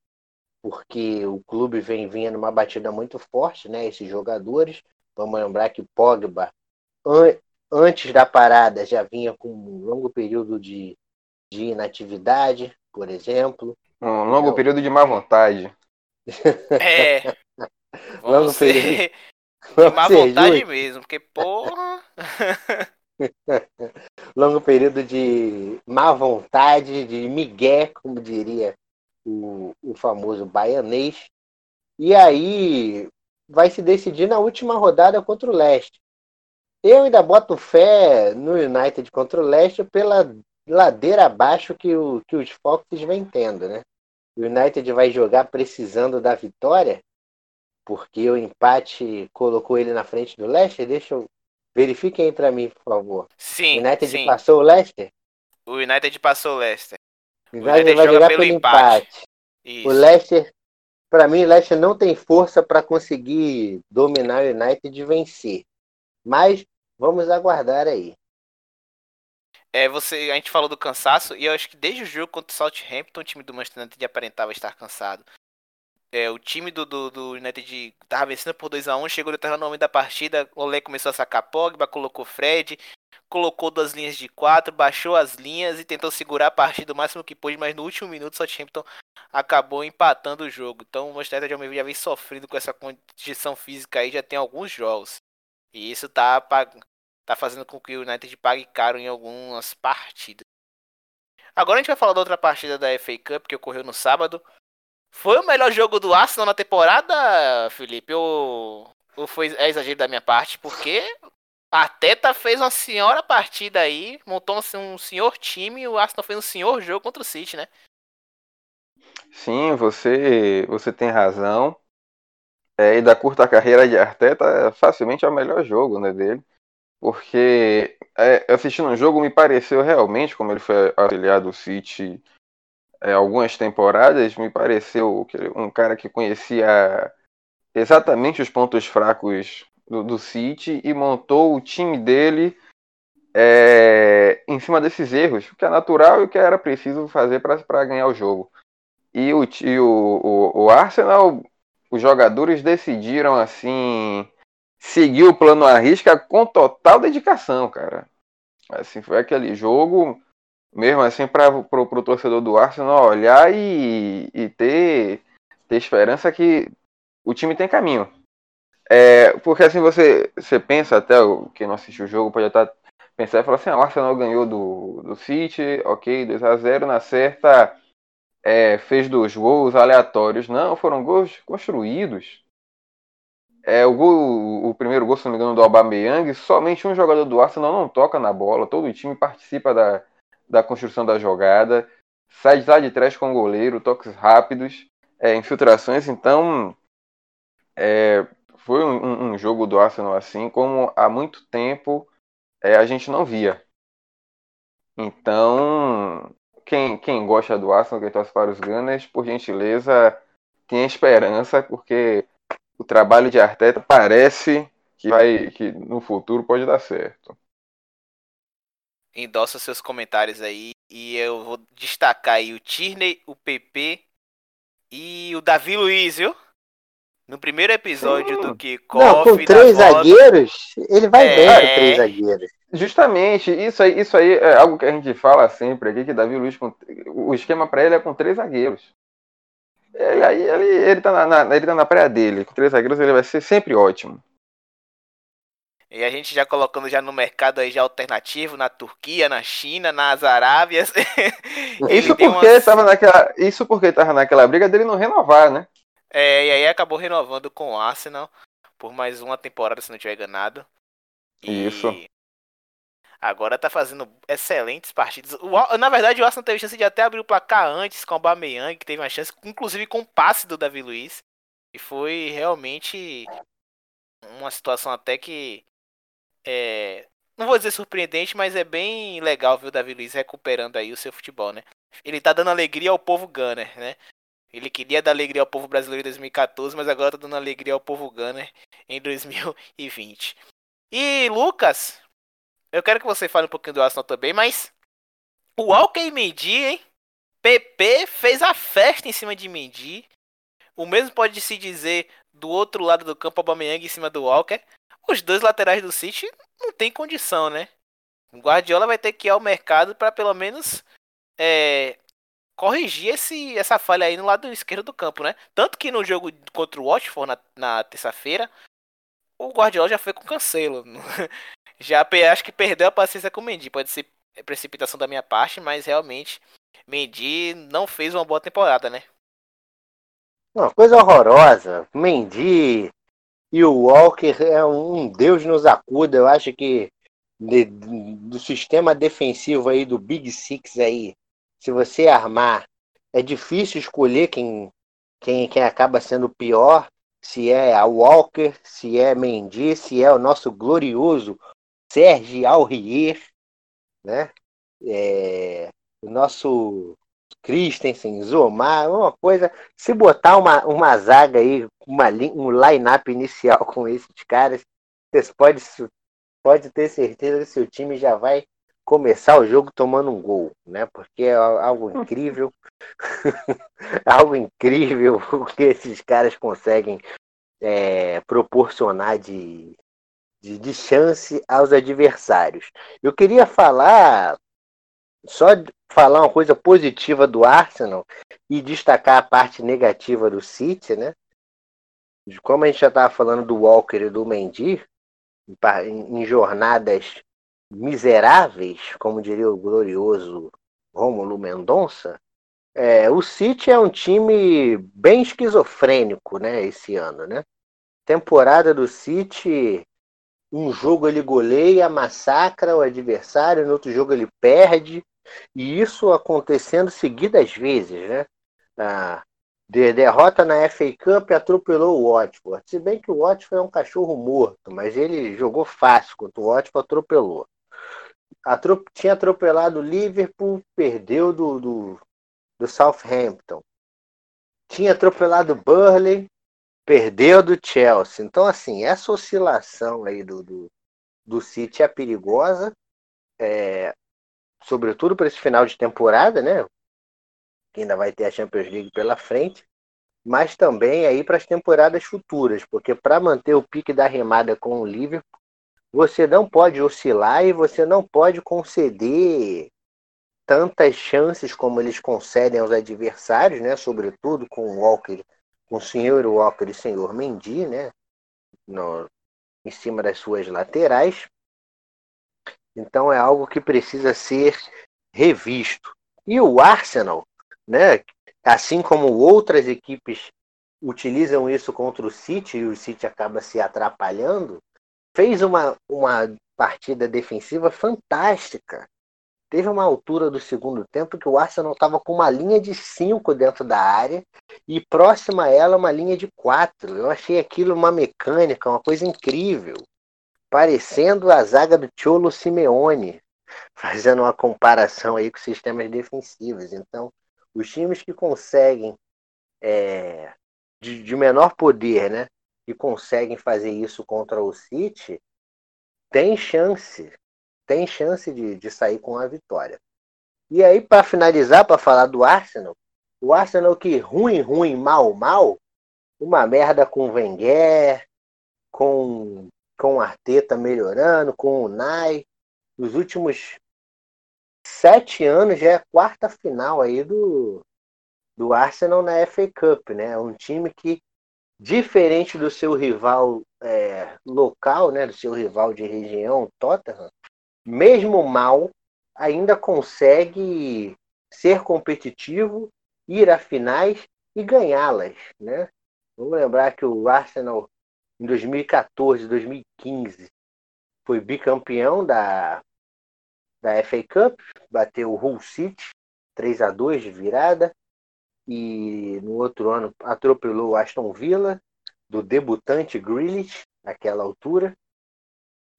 porque o clube vem vindo numa batida muito forte, né? Esses jogadores. Vamos lembrar que Pogba, antes da parada, já vinha com um longo período de, de inatividade, por exemplo. Um longo período de má vontade. É. Vamos Vamos ser de má ser vontade justos. mesmo, porque, porra. longo período de má vontade, de migué, como diria o, o famoso baianês. E aí vai se decidir na última rodada contra o Leste. Eu ainda boto fé no United contra o Leste pela ladeira abaixo que, o, que os Foxes vem tendo, né? O United vai jogar precisando da vitória, porque o empate colocou ele na frente do Leicester. Deixa eu. Verifiquem aí pra mim, por favor. Sim, United sim. passou o Leicester? O United passou o Leicester. O United United vai joga jogar pelo pelo empate. empate. O Leicester, pra mim, o Leicester não tem força para conseguir dominar o United e vencer. Mas vamos aguardar aí. É, você, a gente falou do cansaço e eu acho que desde o jogo contra o Southampton, o time do Manchester United aparentava estar cansado. É, o time do, do, do United tava vencendo por 2x1, chegou no terreno momento da partida, o Olé começou a sacar Pogba, colocou Fred, colocou duas linhas de quatro, baixou as linhas e tentou segurar a partida o máximo que pôde, mas no último minuto o Southampton acabou empatando o jogo. Então o Manchester United já vem sofrendo com essa condição física aí já tem alguns jogos. E isso tá, tá fazendo com que o United pague caro em algumas partidas. Agora a gente vai falar da outra partida da FA Cup que ocorreu no sábado. Foi o melhor jogo do Arsenal na temporada, Felipe? Ou, ou foi é exagero da minha parte? Porque a Teta fez uma senhora partida aí, montou um senhor time e o Arsenal fez um senhor jogo contra o City, né? Sim, você, você tem razão. É, e da curta carreira de Arteta, facilmente é o melhor jogo né, dele. Porque é, assistindo o jogo me pareceu realmente, como ele foi auxiliar do City é, algumas temporadas, me pareceu um cara que conhecia exatamente os pontos fracos do, do City e montou o time dele é, em cima desses erros, o que é natural e o que era preciso fazer para ganhar o jogo. E o, e o, o, o Arsenal, os jogadores decidiram assim seguir o plano à risca com total dedicação, cara. Assim, foi aquele jogo, mesmo assim, para o torcedor do Arsenal olhar e, e ter, ter esperança que o time tem caminho. É, porque assim você, você pensa, até quem não assistiu o jogo pode estar pensando e falar assim, ah, o Arsenal ganhou do, do City, ok, 2x0, na certa é, fez dos gols aleatórios. Não, foram gols construídos. É, o, gol, o primeiro gol, se não me engano, do Aubameyang, somente um jogador do Arsenal não toca na bola, todo o time participa da, da construção da jogada, sai de lá de trás com o goleiro, toques rápidos, é, infiltrações, então é, foi um, um, jogo do Arsenal assim como há muito tempo é, a gente não via. Então, quem, quem gosta do Arsenal, quem torce para os Gunners, por gentileza, tenha esperança, porque o trabalho de Arteta parece que vai que no futuro pode dar certo. Endossa seus comentários aí e eu vou destacar aí o Tierney, o PP e o Davi Luiz, viu? No primeiro episódio Sim. do que Não, com três zagueiros, ele vai é... bem com três zagueiros. Justamente, isso aí, isso aí é algo que a gente fala sempre aqui, que Davi Luiz, o esquema para ele é com três zagueiros. Ele, aí, ele, ele, tá na, na, ele tá na praia dele, com três zagueiros ele vai ser sempre ótimo. E a gente já colocando já no mercado aí já alternativo, na Turquia, na China, nas Arábias. isso porque uma... estava naquela, isso porque estava naquela briga dele não renovar, né? É, e aí acabou renovando com o Arsenal por mais uma temporada, se não tiver enganado. E isso. Agora tá fazendo excelentes partidas. O, na verdade, o Arsenal teve chance de até abrir o placar antes com o Aubameyang, que teve uma chance, inclusive com o passe do Davi Luiz. E foi realmente uma situação até que é, não vou dizer surpreendente, mas é bem legal ver o Davi Luiz recuperando aí o seu futebol, né? Ele tá dando alegria ao povo Gunner, né? Ele queria dar alegria ao povo brasileiro em 2014, mas agora tá dando alegria ao povo Gunner em 2020. E Lucas, eu quero que você fale um pouquinho do Arsenal também, mas o Walker e Mendy, hein? PP fez a festa em cima de Mendy. O mesmo pode se dizer do outro lado do campo, Aubameyang em cima do Walker os dois laterais do City não tem condição, né? O Guardiola vai ter que ir ao mercado para pelo menos é, corrigir esse, essa falha aí no lado esquerdo do campo, né? Tanto que no jogo contra o Watford na, na terça-feira, o Guardiola já foi com cancelo. já acho que perdeu a paciência com o Mendy. Pode ser precipitação da minha parte, mas realmente Mendy não fez uma boa temporada, né? Uma coisa horrorosa. Mendy e o Walker é um Deus nos acuda. Eu acho que de, do sistema defensivo aí do Big Six aí, se você armar, é difícil escolher quem, quem, quem acaba sendo pior. Se é a Walker, se é Mendy, se é o nosso glorioso Sérgio Aurier, né? É, o nosso Christensen, Zomar, uma coisa. Se botar uma, uma zaga aí, uma, um line-up inicial com esses caras, você pode, pode ter certeza que seu time já vai começar o jogo tomando um gol, né? Porque é algo incrível, algo incrível o que esses caras conseguem é, proporcionar de, de, de chance aos adversários. Eu queria falar só falar uma coisa positiva do Arsenal e destacar a parte negativa do City, né? Como a gente já estava falando do Walker e do Mendy, em jornadas miseráveis, como diria o glorioso Rômulo Mendonça, é, o City é um time bem esquizofrênico, né, esse ano, né? Temporada do City, um jogo ele goleia, massacra o adversário, no outro jogo ele perde, e isso acontecendo seguidas vezes, né? A de derrota na FA Cup atropelou o Watford. Se bem que o Watford é um cachorro morto, mas ele jogou fácil contra o Watford, atropelou. Atrop tinha atropelado o Liverpool, perdeu do, do, do Southampton. Tinha atropelado o Burley, perdeu do Chelsea. Então, assim, essa oscilação aí do, do, do City é perigosa. É, sobretudo para esse final de temporada, né? Que ainda vai ter a Champions League pela frente, mas também aí para as temporadas futuras, porque para manter o pique da remada com o Liverpool, você não pode oscilar e você não pode conceder tantas chances como eles concedem aos adversários, né? Sobretudo com o Walker, com o senhor Walker e o senhor Mendy, né? No, em cima das suas laterais. Então é algo que precisa ser revisto. E o Arsenal, né, assim como outras equipes utilizam isso contra o City e o City acaba se atrapalhando, fez uma, uma partida defensiva fantástica. Teve uma altura do segundo tempo que o Arsenal estava com uma linha de 5 dentro da área e próxima a ela uma linha de 4. Eu achei aquilo uma mecânica, uma coisa incrível. Parecendo a zaga do Cholo Simeone, fazendo uma comparação aí com sistemas defensivos. Então, os times que conseguem é, de, de menor poder, né? Que conseguem fazer isso contra o City, tem chance, tem chance de, de sair com a vitória. E aí, para finalizar, para falar do Arsenal, o Arsenal que ruim, ruim, mal, mal, uma merda com o Wenger, com, com o Arteta melhorando, com o Nai. Os últimos sete anos já é a quarta final aí do, do Arsenal na FA Cup, né? Um time que, diferente do seu rival é, local, né? Do seu rival de região, Tottenham, mesmo mal, ainda consegue ser competitivo, ir a finais e ganhá-las, né? Vamos lembrar que o Arsenal em 2014, 2015 foi bicampeão da da FA Cup, bateu o Hull City 3 a 2 de virada e no outro ano atropelou o Aston Villa do debutante Grealish naquela altura.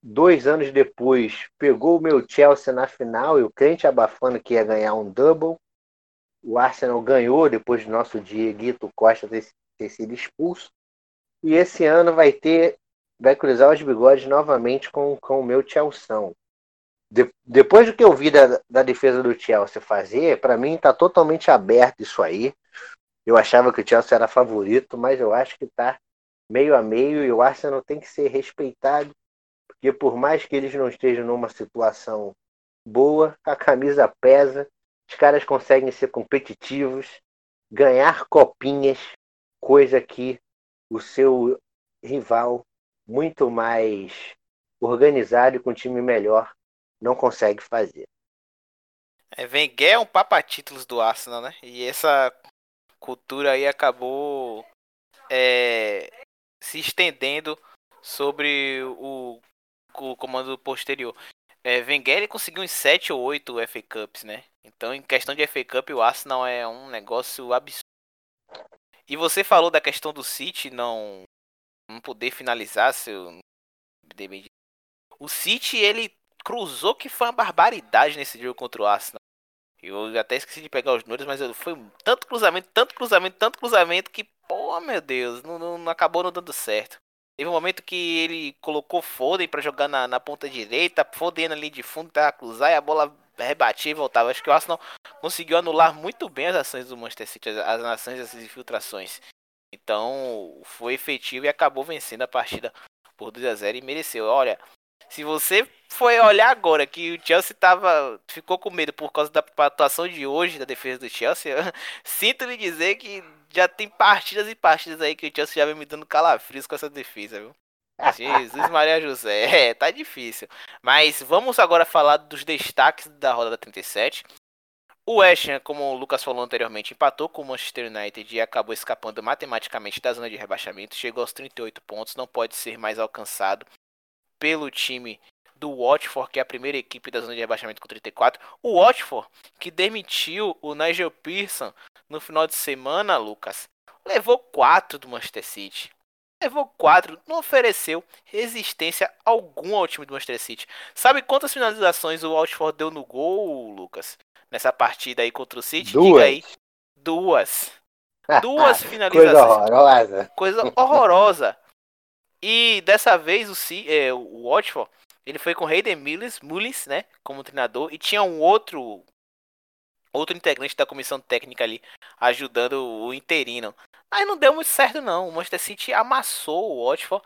Dois anos depois pegou o meu Chelsea na final e o crente abafando que ia ganhar um double. O Arsenal ganhou depois do nosso Dieguito Costa ter, ter sido expulso. E esse ano vai ter vai cruzar os bigodes novamente com, com o meu Chelsea. De, depois do que eu vi da, da defesa do Chelsea fazer, para mim está totalmente aberto isso aí. Eu achava que o Chelsea era favorito, mas eu acho que está meio a meio e o Arsenal tem que ser respeitado, porque por mais que eles não estejam numa situação boa, a camisa pesa, os caras conseguem ser competitivos, ganhar copinhas, coisa que o seu rival muito mais organizado e com time melhor não consegue fazer. É, Wenger é um papa-títulos do Arsenal, né? E essa cultura aí acabou é, se estendendo sobre o, o comando posterior. É, Wenger conseguiu uns 7 ou 8 FA Cups, né? Então, em questão de FA Cup, o Arsenal é um negócio absurdo. E você falou da questão do City não, não poder finalizar seu. O City, ele cruzou que foi uma barbaridade nesse jogo contra o Arsenal. Eu até esqueci de pegar os números, mas foi tanto cruzamento, tanto cruzamento, tanto cruzamento que, pô, meu Deus, não, não, não acabou não dando certo. Teve um momento que ele colocou Foden para jogar na, na, ponta direita, Foden ali de fundo para cruzar e a bola rebatia e voltava. Acho que o Arsenal conseguiu anular muito bem as ações do Manchester City, as, ações dessas infiltrações. Então foi efetivo e acabou vencendo a partida por 2 a 0 e mereceu. Olha, se você foi olhar agora que o Chelsea tava, ficou com medo por causa da atuação de hoje da defesa do Chelsea, sinto lhe dizer que já tem partidas e partidas aí que o Chelsea já vem me dando calafrios com essa defesa, viu? Jesus Maria José, é, tá difícil. Mas vamos agora falar dos destaques da rodada 37. O West Ham, como o Lucas falou anteriormente, empatou com o Manchester United e acabou escapando matematicamente da zona de rebaixamento. Chegou aos 38 pontos, não pode ser mais alcançado pelo time do Watford, que é a primeira equipe da zona de rebaixamento com 34. O Watford, que demitiu o Nigel Pearson no final de semana, Lucas, levou 4 do Manchester City. Levou 4, não ofereceu resistência alguma ao time do Manchester City. Sabe quantas finalizações o Watford deu no gol, Lucas? Nessa partida aí contra o City? Duas. Diga aí. Duas. Duas finalizações. Coisa horrorosa. Coisa horrorosa. E dessa vez o, C, é, o Watford, ele foi com Hayden Mullins, Mullins, né, como treinador, e tinha um outro outro integrante da comissão técnica ali ajudando o interino. Aí não deu muito certo não. O Manchester City amassou o Watford.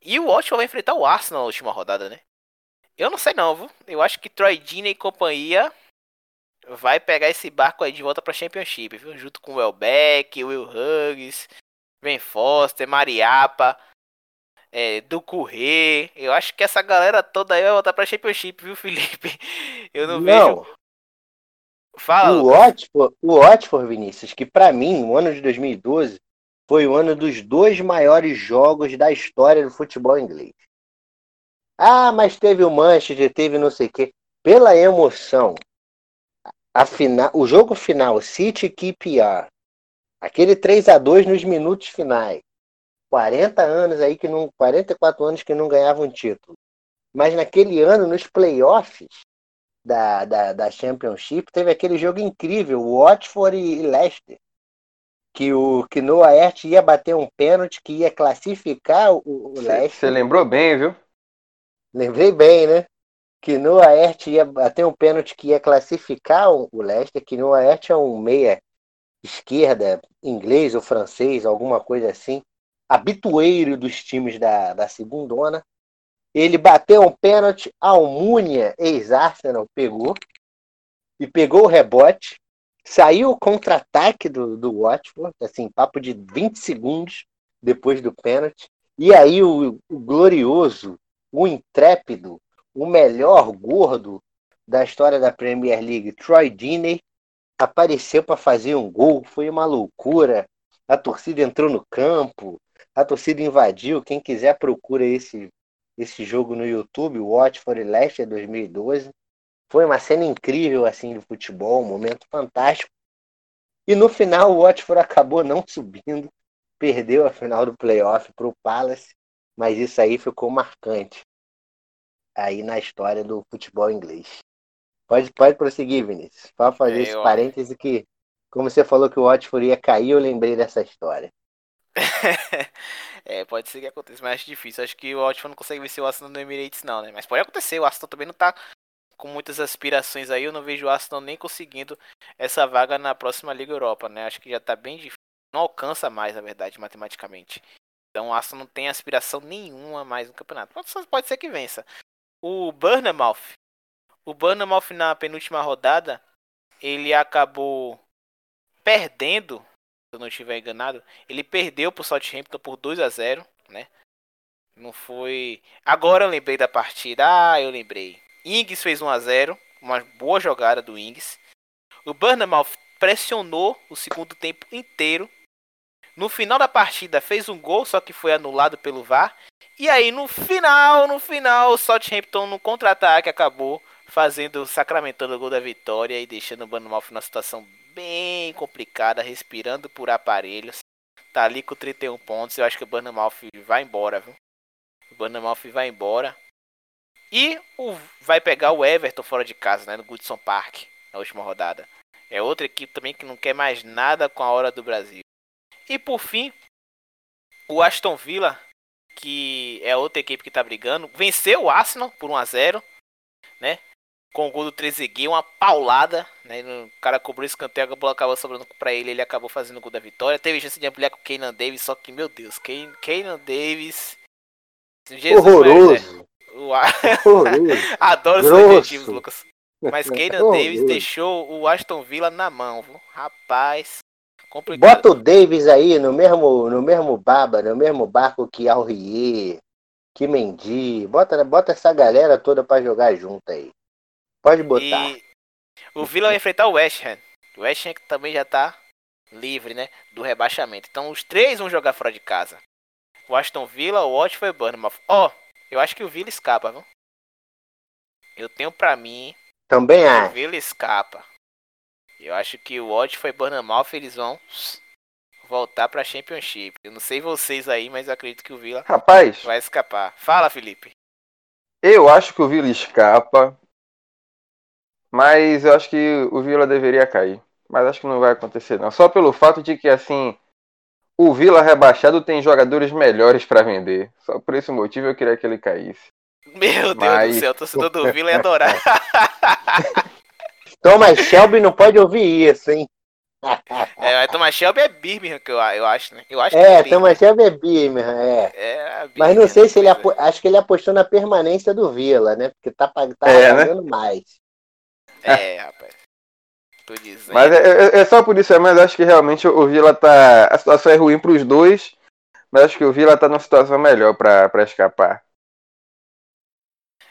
E o Watford vai enfrentar o Arsenal na última rodada, né? Eu não sei não, viu? Eu acho que Troy Deeney e companhia vai pegar esse barco aí de volta para Championship, viu? Junto com o Welbeck, Will Hughes, Ben Foster, Mariapa é, do Correr. Eu acho que essa galera toda aí vai voltar pra Championship, viu, Felipe? Eu não, não. vejo. Fala, o. Watford, o Watford, Vinícius, que pra mim, o ano de 2012 foi o ano dos dois maiores jogos da história do futebol inglês. Ah, mas teve o Manchester, teve não sei o quê. Pela emoção, a final, o jogo final, City QPR, aquele 3 a 2 nos minutos finais. 40 anos aí que não, 44 anos que não ganhava um título. Mas naquele ano, nos playoffs da, da, da Championship, teve aquele jogo incrível, Watford e Leicester. Que o que Noah Aert ia bater um pênalti que ia classificar o, o Você Leicester. lembrou bem, viu? Lembrei bem, né? Que Noah Aert ia bater um pênalti que ia classificar o o Leicester, que Noah Aert é um meia esquerda, inglês ou francês, alguma coisa assim, habitueiro dos times da, da segundona. Ele bateu um pênalti, Almunia, ex-Arsenal, pegou e pegou o rebote, saiu o contra-ataque do, do Watford, assim, papo de 20 segundos depois do pênalti, e aí o, o glorioso, o intrépido, o melhor gordo da história da Premier League, Troy Deeney, apareceu para fazer um gol, foi uma loucura. A torcida entrou no campo, a torcida invadiu. Quem quiser procura esse esse jogo no YouTube, o Watford e Leicester 2012. Foi uma cena incrível assim do futebol, um momento fantástico. E no final o Watford acabou não subindo, perdeu a final do playoff para o Palace, mas isso aí ficou marcante aí na história do futebol inglês. Pode, pode prosseguir, Vinícius. Pode fazer É, esse parêntese que, como você falou que o Watford ia cair, eu lembrei dessa história. é, pode ser que aconteça, mas acho difícil. Acho que o Watford não consegue vencer o Arsenal no Emirates, não, né? Mas pode acontecer. O Arsenal também não tá com muitas aspirações aí. Eu não vejo o Arsenal nem conseguindo essa vaga na próxima Liga Europa, né? Acho que já tá bem difícil. Não alcança mais, na verdade, matematicamente. Então o Arsenal não tem aspiração nenhuma mais no campeonato. Pode, ser que vença. O Bournemouth. O Bournemouth na penúltima rodada, ele acabou perdendo, eu não estiver enganado, ele perdeu pro Southampton por 2 a 0 né? Não foi. Agora eu lembrei da partida. Ah, eu lembrei. Ings fez 1 a 0 uma boa jogada do Ings. O Bournemouth pressionou o segundo tempo inteiro. No final da partida fez um gol, só que foi anulado pelo VAR. E aí no final, no final, o Southampton no contra-ataque acabou fazendo, sacramentando o gol da vitória e deixando o Bournemouth numa situação bem complicada, respirando por aparelhos. Tá ali com 31 pontos. Eu acho que o Bournemouth vai embora, viu? O Bournemouth vai embora. E o, vai pegar o Everton fora de casa, né? No Goodson Park, na última rodada. É outra equipe também que não quer mais nada com a hora do Brasil. E por fim, o Aston Villa, que é outra equipe que tá brigando, venceu o Arsenal por 1 a 0 né? Com o gol do Trezeguet, uma paulada, né? O cara cobrou esse canteiro, a bola acabou sobrando pra ele, ele acabou fazendo o gol da vitória. Teve chance de ampliar com o Keynan Davis, só que, meu Deus, Key- Keynan Davis... Jesus Horroroso, o A- horroroso. Adoro os Grosso. adjetivos, Lucas. Mas Keynan. Davis deixou o Aston Villa na mão, viu? Rapaz, complicado. Bota o Davis aí no mesmo, no mesmo baba, no mesmo barco que Alrier, que Mendy. Bota, bota essa galera toda pra jogar junto aí. Pode botar. E o Villa vai enfrentar o West Ham. O West Ham que também já tá livre, né? Do rebaixamento. Então os três vão jogar fora de casa. O Aston Villa, o Watford e o Bournemouth. Ó, eu acho que o Villa escapa, viu? Eu tenho pra mim Também que o. Villa escapa. Eu acho que o Watford e o Bournemouth eles vão voltar pra Championship. Eu não sei vocês aí, mas eu acredito que o Villa Rapaz, vai escapar. Fala, Felipe. eu acho que o Vila escapa. Mas eu acho que o Vila deveria cair. Mas acho que não vai acontecer, não. Só pelo fato de que, assim, o Vila rebaixado tem jogadores melhores pra vender. Só por esse motivo eu queria que ele caísse. Meu Deus Mas- do céu, o torcedor do Villa ia adorar. Thomas Shelby não pode ouvir isso, hein? É, mas Thomas Shelby é Birmingham, que eu, eu acho, né? Eu acho É, que Birmingham. Thomas Shelby é Birmingham, é. É, Mas Birmingham, não sei se ele apo... acho que ele apostou na permanência do Vila, né? Porque tá, tá É, né? pagando mais. É, É, rapaz. Tô dizendo. Mas é, é- é só por isso, mas acho que realmente o Vila tá. A situação é ruim pros dois. Mas acho que o Vila tá numa situação melhor pra, pra escapar.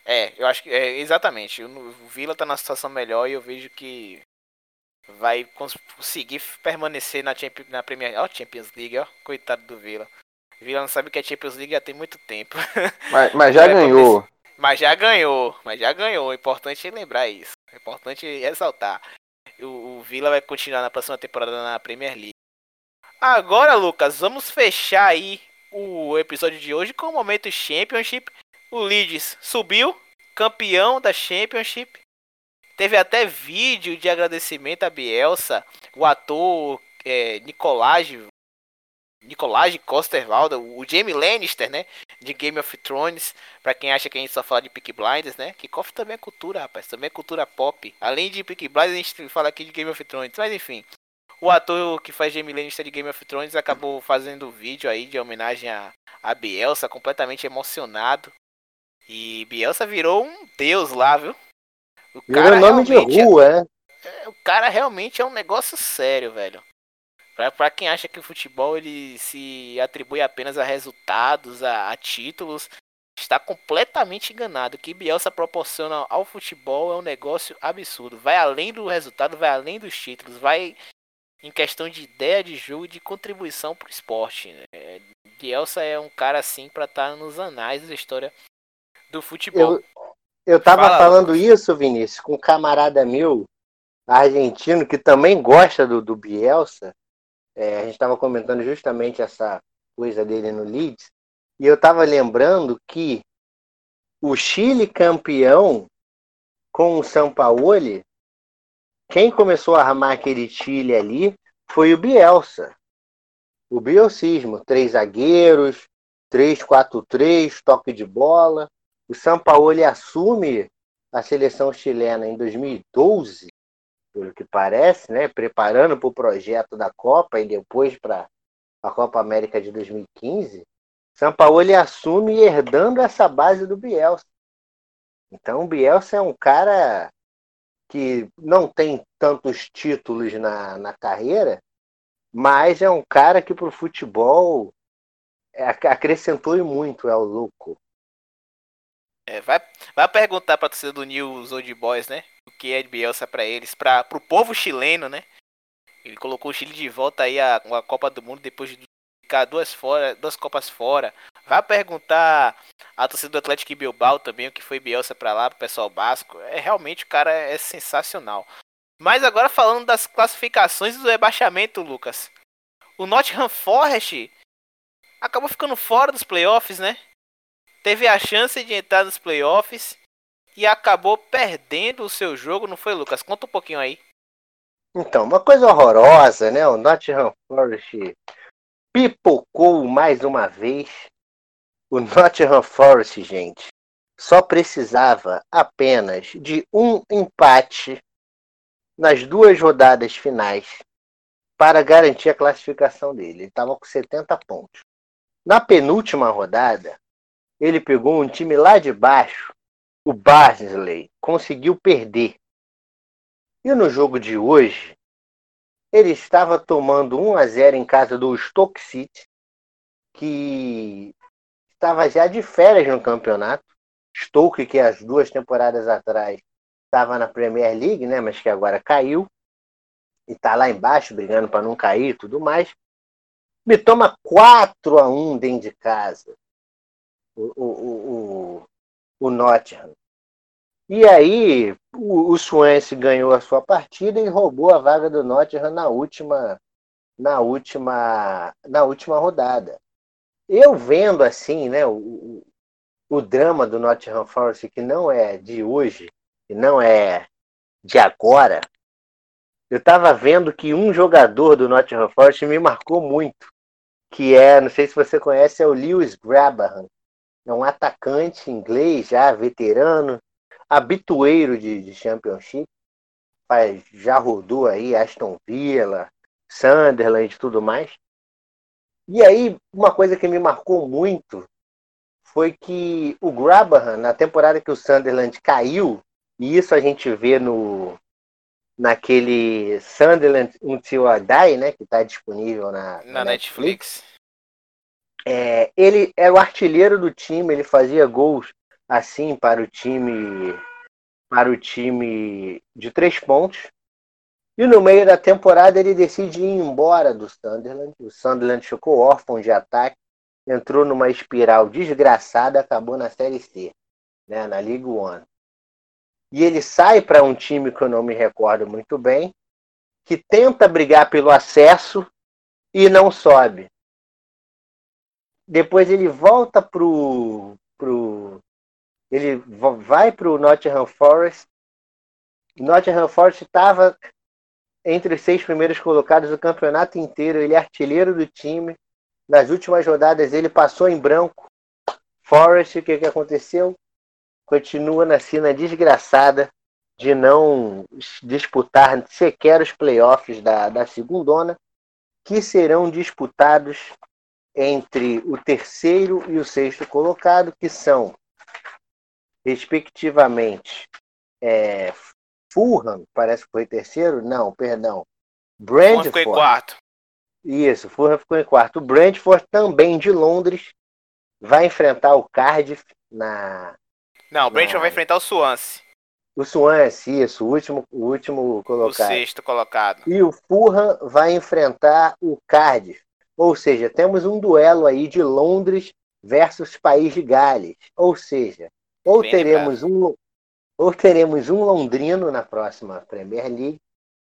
É, eu acho que. É, exatamente. O o Villa tá numa situação melhor e eu vejo que. vai conseguir permanecer na, Champions, na Premier ó, Champions League, ó, coitado do Vila. Vila não sabe que é Champions League já tem muito tempo. Mas, mas já ganhou. Mas já ganhou, mas já ganhou. É importante lembrar isso. É importante ressaltar. O, o Vila vai continuar na próxima temporada na Premier League. Agora, Lucas, vamos fechar aí o episódio de hoje com o momento Championship. O Leeds subiu, campeão da Championship. Teve até vídeo de agradecimento a Bielsa, o ator é, Nicolás Nicolás Coster-Waldau, o Jamie Lannister, né? De Game of Thrones. Pra quem acha que a gente só fala de Peaky Blinders, né? Que Coffee também é cultura, rapaz. Também é cultura pop. Além de Peaky Blinders, a gente fala aqui de Game of Thrones. Mas enfim. O ator que faz Jamie Lannister de Game of Thrones acabou fazendo um vídeo aí de homenagem a, a Bielsa, completamente emocionado. E Bielsa virou um deus lá, viu? O cara nome de rua, é, é. O cara realmente é um negócio sério, velho. Para quem acha que o futebol ele se atribui apenas a resultados, a, a títulos, está completamente enganado. O que Bielsa proporciona ao futebol é um negócio absurdo. Vai além do resultado, vai além dos títulos, vai em questão de ideia de jogo e de contribuição para o esporte. Né? Bielsa é um cara assim para estar tá nos anais da história do futebol. Eu, eu tava Fala, falando isso, Vinícius, com um camarada meu, argentino, que também gosta do, do Bielsa. É, a gente estava comentando justamente essa coisa dele no Leeds, e eu estava lembrando que o Chile campeão com o São Paulo, quem começou a armar aquele Chile ali foi o Bielsa. O bielcismo, três zagueiros, 3-4-3, toque de bola. O São Paulo assume a seleção chilena em 2012 pelo que parece, né? Preparando para o projeto da Copa e depois para a Copa América de 2015, São Paulo ele assume herdando essa base do Bielsa. Então o Bielsa é um cara que não tem tantos títulos na, na carreira, mas é um cara que para o futebol é, acrescentou e muito, é o louco. É, vai, vai perguntar pra torcida do News Old Boys, né? O que é de Bielsa pra eles, pra, pro povo chileno, né? Ele colocou o Chile de volta aí a, a Copa do Mundo depois de ficar duas, fora, duas Copas fora. Vai perguntar a torcida do Atlético Bilbao também, o que foi Bielsa pra lá, pro pessoal basco. É realmente o cara é sensacional. Mas agora falando das classificações do rebaixamento, Lucas. O Nottingham Forest acabou ficando fora dos playoffs, né? teve a chance de entrar nos playoffs e acabou perdendo o seu jogo, não foi, Lucas? Conta um pouquinho aí. Então, uma coisa horrorosa, né? O Nottingham Forest pipocou mais uma vez. O Nottingham Forest, gente, só precisava apenas de um empate nas duas rodadas finais para garantir a classificação dele. Ele estava com 70 pontos. Na penúltima rodada, ele pegou um time lá de baixo, o Barnsley, conseguiu perder. E no jogo de hoje, ele estava tomando 1 a 0 em casa do Stoke City, que estava já de férias no campeonato. Stoke, que as duas temporadas atrás estava na Premier League, né, mas que agora caiu e está lá embaixo brigando para não cair e tudo mais. Me toma 4 a 1 dentro de casa o, o, o, o Nottingham. E aí o, o Swansea ganhou a sua partida e roubou a vaga do Nottingham na última na última na última rodada. Eu vendo assim, né, o, o drama do Nottingham Forest que não é de hoje, e não é de agora. Eu estava vendo que um jogador do Nottingham Forest me marcou muito, que é, não sei se você conhece, é o Lewis Grabban. É um atacante inglês já, veterano, habitueiro de, de Championship. Faz, já rodou aí Aston Villa, Sunderland e tudo mais. E aí, uma coisa que me marcou muito foi que o Grabban, na temporada que o Sunderland caiu, e isso a gente vê no naquele Sunderland Until I Die, né, que está disponível na, na, na Netflix. Netflix. É, ele era o artilheiro do time, ele fazia gols assim para o time para o time de três pontos. E no meio da temporada ele decide ir embora do Sunderland. O Sunderland ficou órfão de ataque, entrou numa espiral desgraçada, acabou na Série C, né, na League One. E ele sai para um time que eu não me recordo muito bem, que tenta brigar pelo acesso e não sobe. Depois ele volta pro, pro ele vai pro Nottingham Forest. Nottingham Forest estava entre os seis primeiros colocados do campeonato inteiro. Ele é artilheiro do time. Nas últimas rodadas ele passou em branco. Forest, o que, que aconteceu? Continua na cena desgraçada de não disputar sequer os playoffs da, da segundona, que serão disputados entre o terceiro e o sexto colocado, que são, respectivamente, é, Fulham, parece que foi terceiro, não, perdão, Brentford. ficou em quarto. Isso, Fulham ficou em quarto. O Brentford também de Londres vai enfrentar o Cardiff na. Não, o Brentford na... vai enfrentar o Swansea. O Swansea, isso, o último, o último colocado. O sexto colocado. E o Fulham vai enfrentar o Cardiff. Ou seja, temos um duelo aí de Londres versus País de Gales. Ou seja, ou Bem teremos lembrado. um ou teremos um londrino na próxima Premier League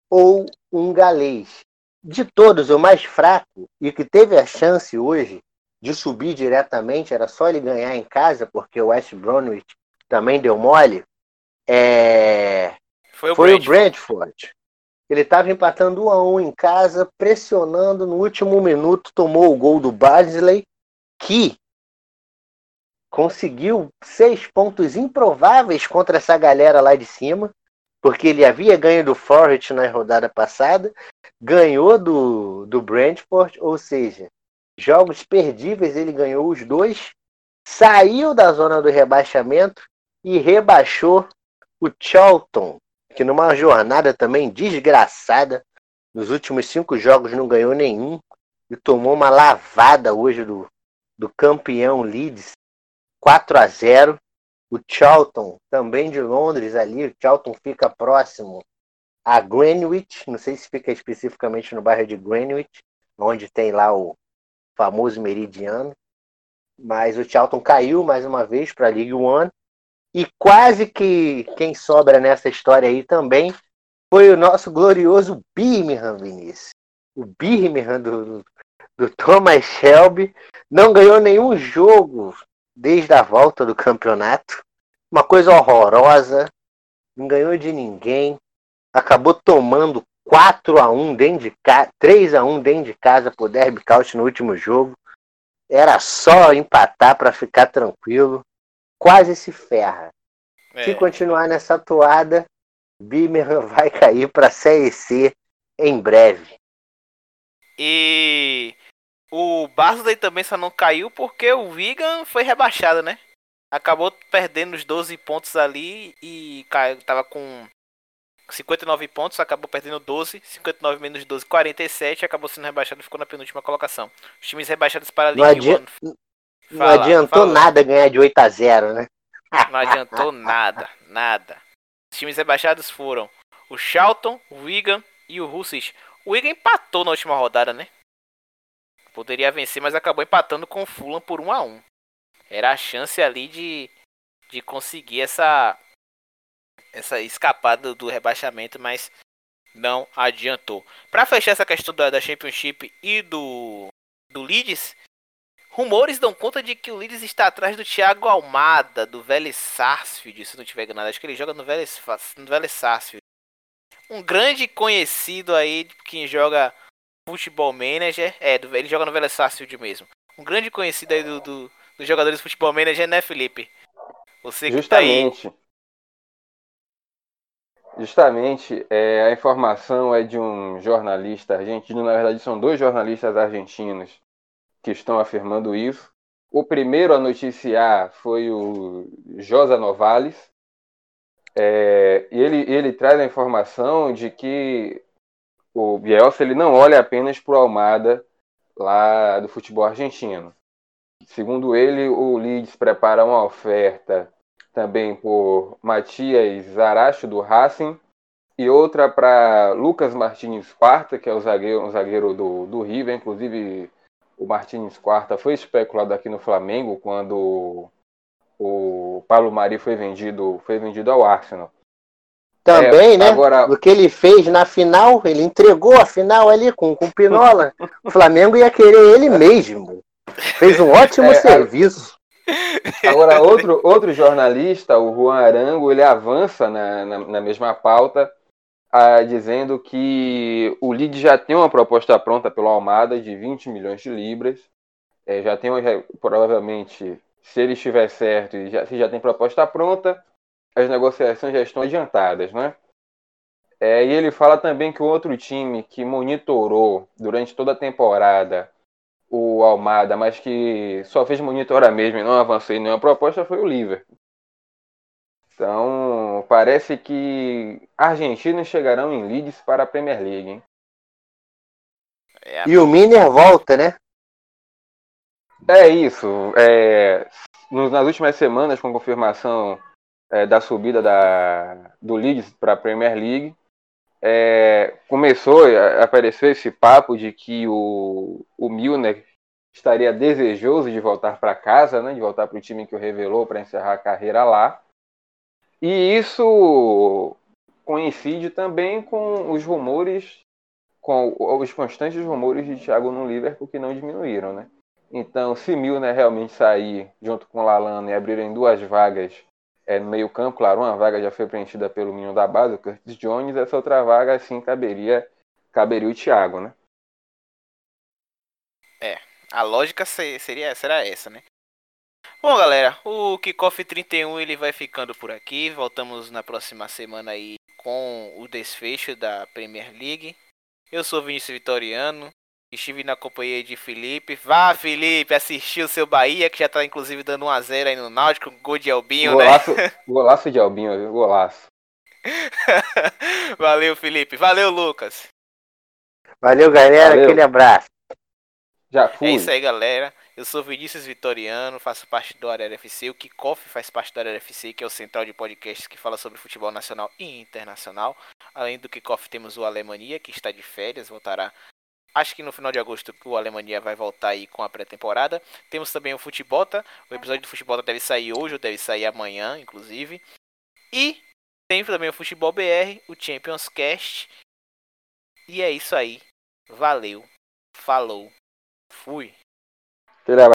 ou um galês. De todos, o mais fraco e que teve a chance hoje de subir diretamente, era só ele ganhar em casa, porque o West Bromwich também deu mole, é... foi, o, foi Brentford. o Brentford. Ele estava empatando 1 a 1 em casa, pressionando. No último minuto, tomou o gol do Barnsley, que conseguiu seis pontos improváveis contra essa galera lá de cima, porque ele havia ganho do Forest na rodada passada, ganhou do, do Brentford, ou seja, jogos perdíveis ele ganhou os dois, saiu da zona do rebaixamento e rebaixou o Charlton, que numa jornada também desgraçada, nos últimos cinco jogos não ganhou nenhum e tomou uma lavada hoje do, do campeão Leeds 4 a 0 O Charlton, também de Londres ali, o Charlton fica próximo a Greenwich, não sei se fica especificamente no bairro de Greenwich, onde tem lá o famoso meridiano, mas o Charlton caiu mais uma vez para a League One e quase que quem sobra nessa história aí também foi o nosso glorioso Birmingham, Vinícius. O Birmingham do, do Thomas Shelby não ganhou nenhum jogo desde a volta do campeonato. Uma coisa horrorosa. Não ganhou de ninguém. Acabou tomando 4 a 1 dentro de casa, 3 a 1 dentro de casa por Derby County no último jogo. Era só empatar para ficar tranquilo quase se ferra. É. Se continuar nessa toada, Birmingham vai cair para a Série C em breve. E o Barnsley também só não caiu porque o Wigan foi rebaixado, né? Acabou perdendo os 12 pontos ali e caiu, tava com 59 pontos, acabou perdendo 12, 59 menos 12, 47, acabou sendo rebaixado e ficou na penúltima colocação. Os times rebaixados para a Liga não, não adiantou fala. nada ganhar de 8 a 0 né? Não adiantou nada, nada. Os times rebaixados foram o Charlton, o Wigan e o Hussich. O Wigan empatou na última rodada, né? Poderia vencer, mas acabou empatando com o Fulham por 1 a 1 Era a chance ali de, de conseguir essa, essa escapada do rebaixamento, mas não adiantou. Para fechar essa questão da, da Championship e do, do Leeds, Rumores dão conta de que o Leeds está atrás do Thiago Almada, do Vélez Sarsfield, se não tiver enganado. Acho que ele joga no Vélez, no Vélez Sarsfield. Um grande conhecido aí quem joga Futebol Manager. É, ele joga no Vélez Sarsfield mesmo. Um grande conhecido aí do, do, dos jogadores de Futebol Manager, né, Felipe? Você que Justamente. Tá. Justamente, é, a informação é de um jornalista argentino, na verdade são dois jornalistas argentinos que estão afirmando isso. O primeiro a noticiar foi o Josa Novales. É, ele, ele traz a informação de que o Bielsa ele não olha apenas para o Almada lá do futebol argentino. Segundo ele, o Leeds prepara uma oferta também por Matias Zaracho do Racing e outra para Lucas Martins Quarta, que é o zagueiro, um zagueiro do, do River. Inclusive, o Martins Quarta foi especulado aqui no Flamengo quando o Paulo Mari foi vendido, foi vendido ao Arsenal. Também, é, né? Agora... O que ele fez na final, ele entregou a final ali com, com o Pinola. o Flamengo ia querer ele mesmo. Fez um ótimo é, serviço. Agora, outro, outro jornalista, o Juan Arango, ele avança na, na, na mesma pauta, a, dizendo que o Leeds já tem uma proposta pronta pelo Almada de 20 milhões de libras. É, já tem, provavelmente, se ele estiver certo, já, se já tem proposta pronta, as negociações já estão adiantadas, né? É, e ele fala também que o outro time que monitorou durante toda a temporada o Almada, mas que só fez monitorar mesmo e não avançou em nenhuma proposta foi o Liverpool. Então, parece que argentinos chegarão em Leeds para a Premier League. Hein? É, e o Miner volta, né? É isso. É, nas últimas semanas, com confirmação é, da subida da, do Leeds para a Premier League, é, começou a aparecer esse papo de que o, o Milner estaria desejoso de voltar para casa, né, de voltar para o time que o revelou para encerrar a carreira lá. E isso coincide também com os rumores, com os constantes rumores de Thiago no Liverpool que não diminuíram, né? Então, se Milner realmente sair junto com Lalana e abrirem duas vagas é, no meio campo, claro, uma vaga já foi preenchida pelo menino da base, o Curtis Jones, essa outra vaga, assim, caberia, caberia o Thiago, né? É, a lógica seria, será essa, né? Bom, galera, o Kickoff 31 ele vai ficando por aqui. Voltamos na próxima semana aí com o desfecho da Premier League. Eu sou Vinícius Vitoriano. Estive na companhia de Felipe. Vá, Felipe, assistir o seu Bahia, que já tá inclusive dando 1x0 aí no Náutico. Gol de Albinho, golaço, né? Golaço de Albinho, golaço. Valeu, Felipe. Valeu, Lucas. Valeu, galera. Valeu. Aquele abraço. Já fui. É isso aí, galera. Eu sou Vinícius Vitoriano, faço parte do Arara FC. O Kickoff faz parte do Arara FC, que é o central de podcasts que fala sobre futebol nacional e internacional. Além do Kickoff, temos o Alemania, que está de férias, voltará Acho que no final de agosto o Alemanha vai voltar aí com a pré-temporada. Temos também o Futebota. O episódio do Futebota deve sair hoje ou deve sair amanhã, inclusive. E tem também o Futebol BR, o Champions Cast. E é isso aí. Valeu. Falou. Fui. 对待吧。